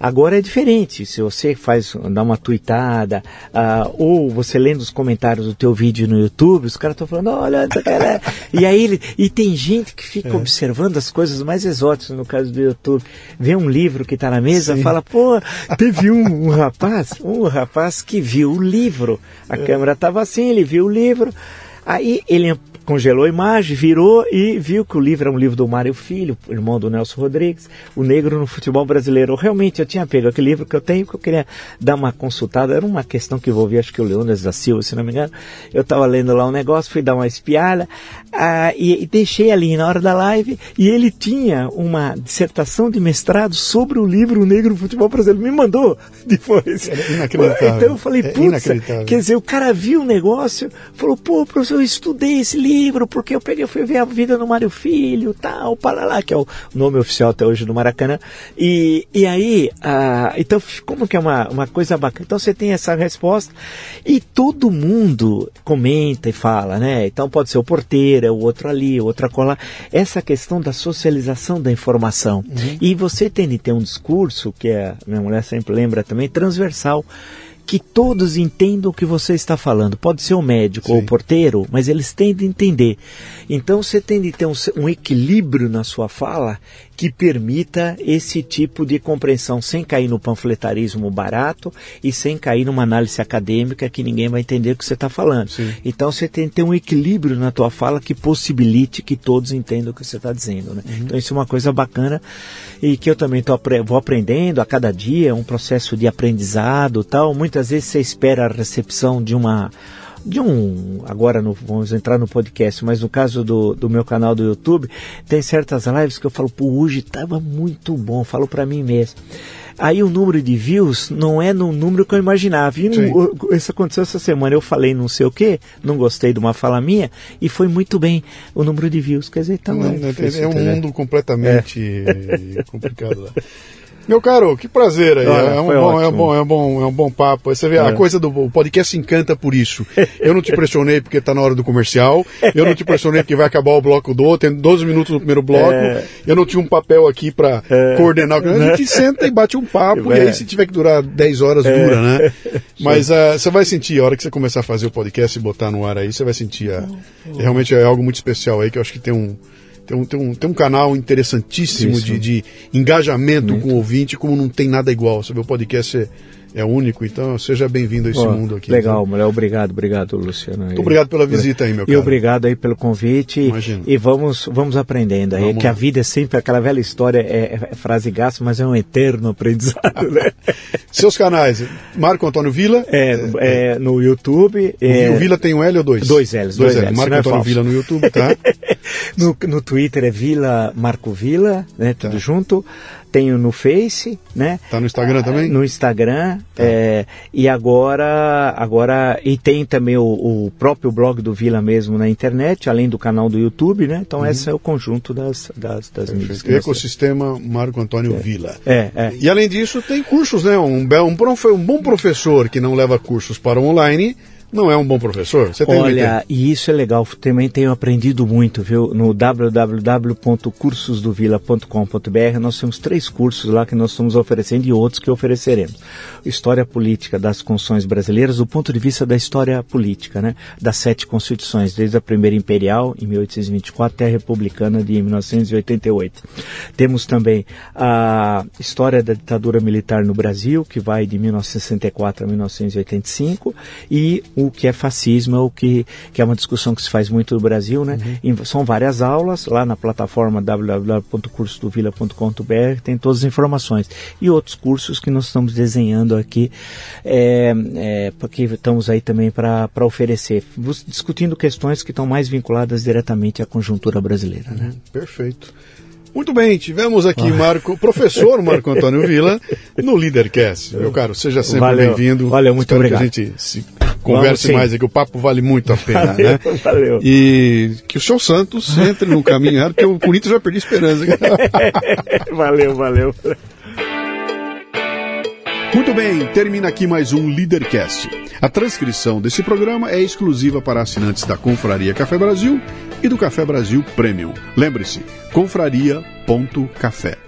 Agora é diferente, se você faz, dá uma tweetada, uh, ou você lendo os comentários do teu vídeo no YouTube, os caras estão falando, olha, essa cara... e aí e tem gente que fica é. observando as coisas mais exóticas, no caso do YouTube, vê um livro que está na mesa, Sim. fala, pô, teve um, um, rapaz, um rapaz que viu o livro, a é. câmera estava assim, ele viu o livro, aí ele congelou a imagem, virou e viu que o livro é um livro do Mário Filho, irmão do Nelson Rodrigues, O Negro no Futebol Brasileiro. Realmente eu tinha pego aquele livro que eu tenho, que eu queria dar uma consultada. Era uma questão que envolvia, acho que o Leônidas da Silva, se não me engano. Eu estava lendo lá um negócio, fui dar uma espiada ah, e, e deixei ali na hora da live. E ele tinha uma dissertação de mestrado sobre o livro O Negro no Futebol Brasileiro. Me mandou depois. É inacreditável. Então eu falei, é putz, quer dizer, o cara viu o negócio, falou, pô, professor, eu estudei esse livro, porque eu peguei, fui ver a vida do Mário Filho, tal, para lá, que é o nome oficial até hoje do Maracanã. E, e aí, ah, então, como que é uma, uma coisa bacana? Então você tem essa resposta e todo mundo comenta e fala, né? Então pode ser o porteiro, é o outro ali, o outro acolá. Essa questão da socialização da informação. Uhum. E você tem de ter um discurso, que a minha mulher sempre lembra também, transversal que todos entendam o que você está falando. Pode ser o médico Sim. ou o porteiro, mas eles têm de entender. Então você tem de ter um, um equilíbrio na sua fala que permita esse tipo de compreensão sem cair no panfletarismo barato e sem cair numa análise acadêmica que ninguém vai entender o que você está falando. Sim. Então você tem que ter um equilíbrio na tua fala que possibilite que todos entendam o que você está dizendo. Né? Uhum. Então isso é uma coisa bacana e que eu também tô, vou aprendendo a cada dia, é um processo de aprendizado tal. Muitas vezes você espera a recepção de uma de um. Agora no, vamos entrar no podcast, mas no caso do, do meu canal do YouTube, tem certas lives que eu falo, pô, hoje estava muito bom, falo para mim mesmo. Aí o número de views não é no número que eu imaginava. E no, isso aconteceu essa semana. Eu falei não sei o que, não gostei de uma fala minha, e foi muito bem o número de views. Quer dizer, então. Não, é, é, é um mundo completamente é. complicado lá. Meu caro, que prazer aí. Olha, é, um bom, é, um bom, é, um bom, é um bom papo. Você vê, é. a coisa do o podcast se encanta por isso. Eu não te pressionei porque está na hora do comercial. Eu não te pressionei porque vai acabar o bloco do tem 12 minutos no primeiro bloco. É. Eu não tinha um papel aqui para é. coordenar. A gente senta e bate um papo. E aí, se tiver que durar 10 horas, é. dura, né? Mas uh, você vai sentir, a hora que você começar a fazer o podcast e botar no ar aí, você vai sentir. Uh, realmente é algo muito especial aí que eu acho que tem um tem um, tem um, tem um canal interessantíssimo de, de, engajamento Muito. com o ouvinte, como não tem nada igual. Você vê o podcast é é único, então seja bem-vindo a esse oh, mundo aqui. Legal, então. obrigado, obrigado, Luciano. Muito obrigado pela visita aí, meu caro. E obrigado aí pelo convite. Imagina. E vamos, vamos aprendendo aí, vamos que lá. a vida é sempre aquela velha história, é, é frase gasta, mas é um eterno aprendizado, né? Seus canais, Marco Antônio Vila. É, é, é no YouTube. É, o Vila tem um L ou dois? Dois L's. Dois, dois L's. Marco é Antônio Vila no YouTube, tá? no, no Twitter é Vila Marco Vila, né? Tudo tá. junto tenho no Face, né? Tá no Instagram também? No Instagram. Tá. É, e agora, agora e tem também o, o, próprio blog do Vila mesmo na internet, além do canal do YouTube, né? Então uhum. esse é o conjunto das, das, das mídias. Ecossistema Marco Antônio é. Vila. É, é. E além disso tem cursos, né? Um, um, um bom professor que não leva cursos para o online não é um bom professor? Você tem Olha, e isso é legal, também tenho aprendido muito, viu? No www.cursosdovila.com.br nós temos três cursos lá que nós estamos oferecendo e outros que ofereceremos. História política das constituições brasileiras do ponto de vista da história política, né? Das sete constituições, desde a primeira imperial, em 1824, até a republicana de 1988. Temos também a história da ditadura militar no Brasil, que vai de 1964 a 1985, e o que é fascismo, o que, que é uma discussão que se faz muito no Brasil, né? Uhum. são várias aulas lá na plataforma www.cursodovila.com.br, tem todas as informações. E outros cursos que nós estamos desenhando aqui, é, é, porque estamos aí também para oferecer, discutindo questões que estão mais vinculadas diretamente à conjuntura brasileira. Né? Uhum. Perfeito. Muito bem, tivemos aqui ah. Marco, professor Marco Antônio Vila no Leadercast. Meu caro, seja sempre bem-vindo. Valeu, muito Espero obrigado. que a gente se converse mais aqui, o papo vale muito a pena, valeu, né? Valeu. E que o seu Santos entre no caminho errado, porque o Corinthians já perdeu esperança. valeu, valeu. Muito bem, termina aqui mais um Leadercast. A transcrição desse programa é exclusiva para assinantes da Confraria Café Brasil e do Café Brasil Premium. Lembre-se, confraria.café.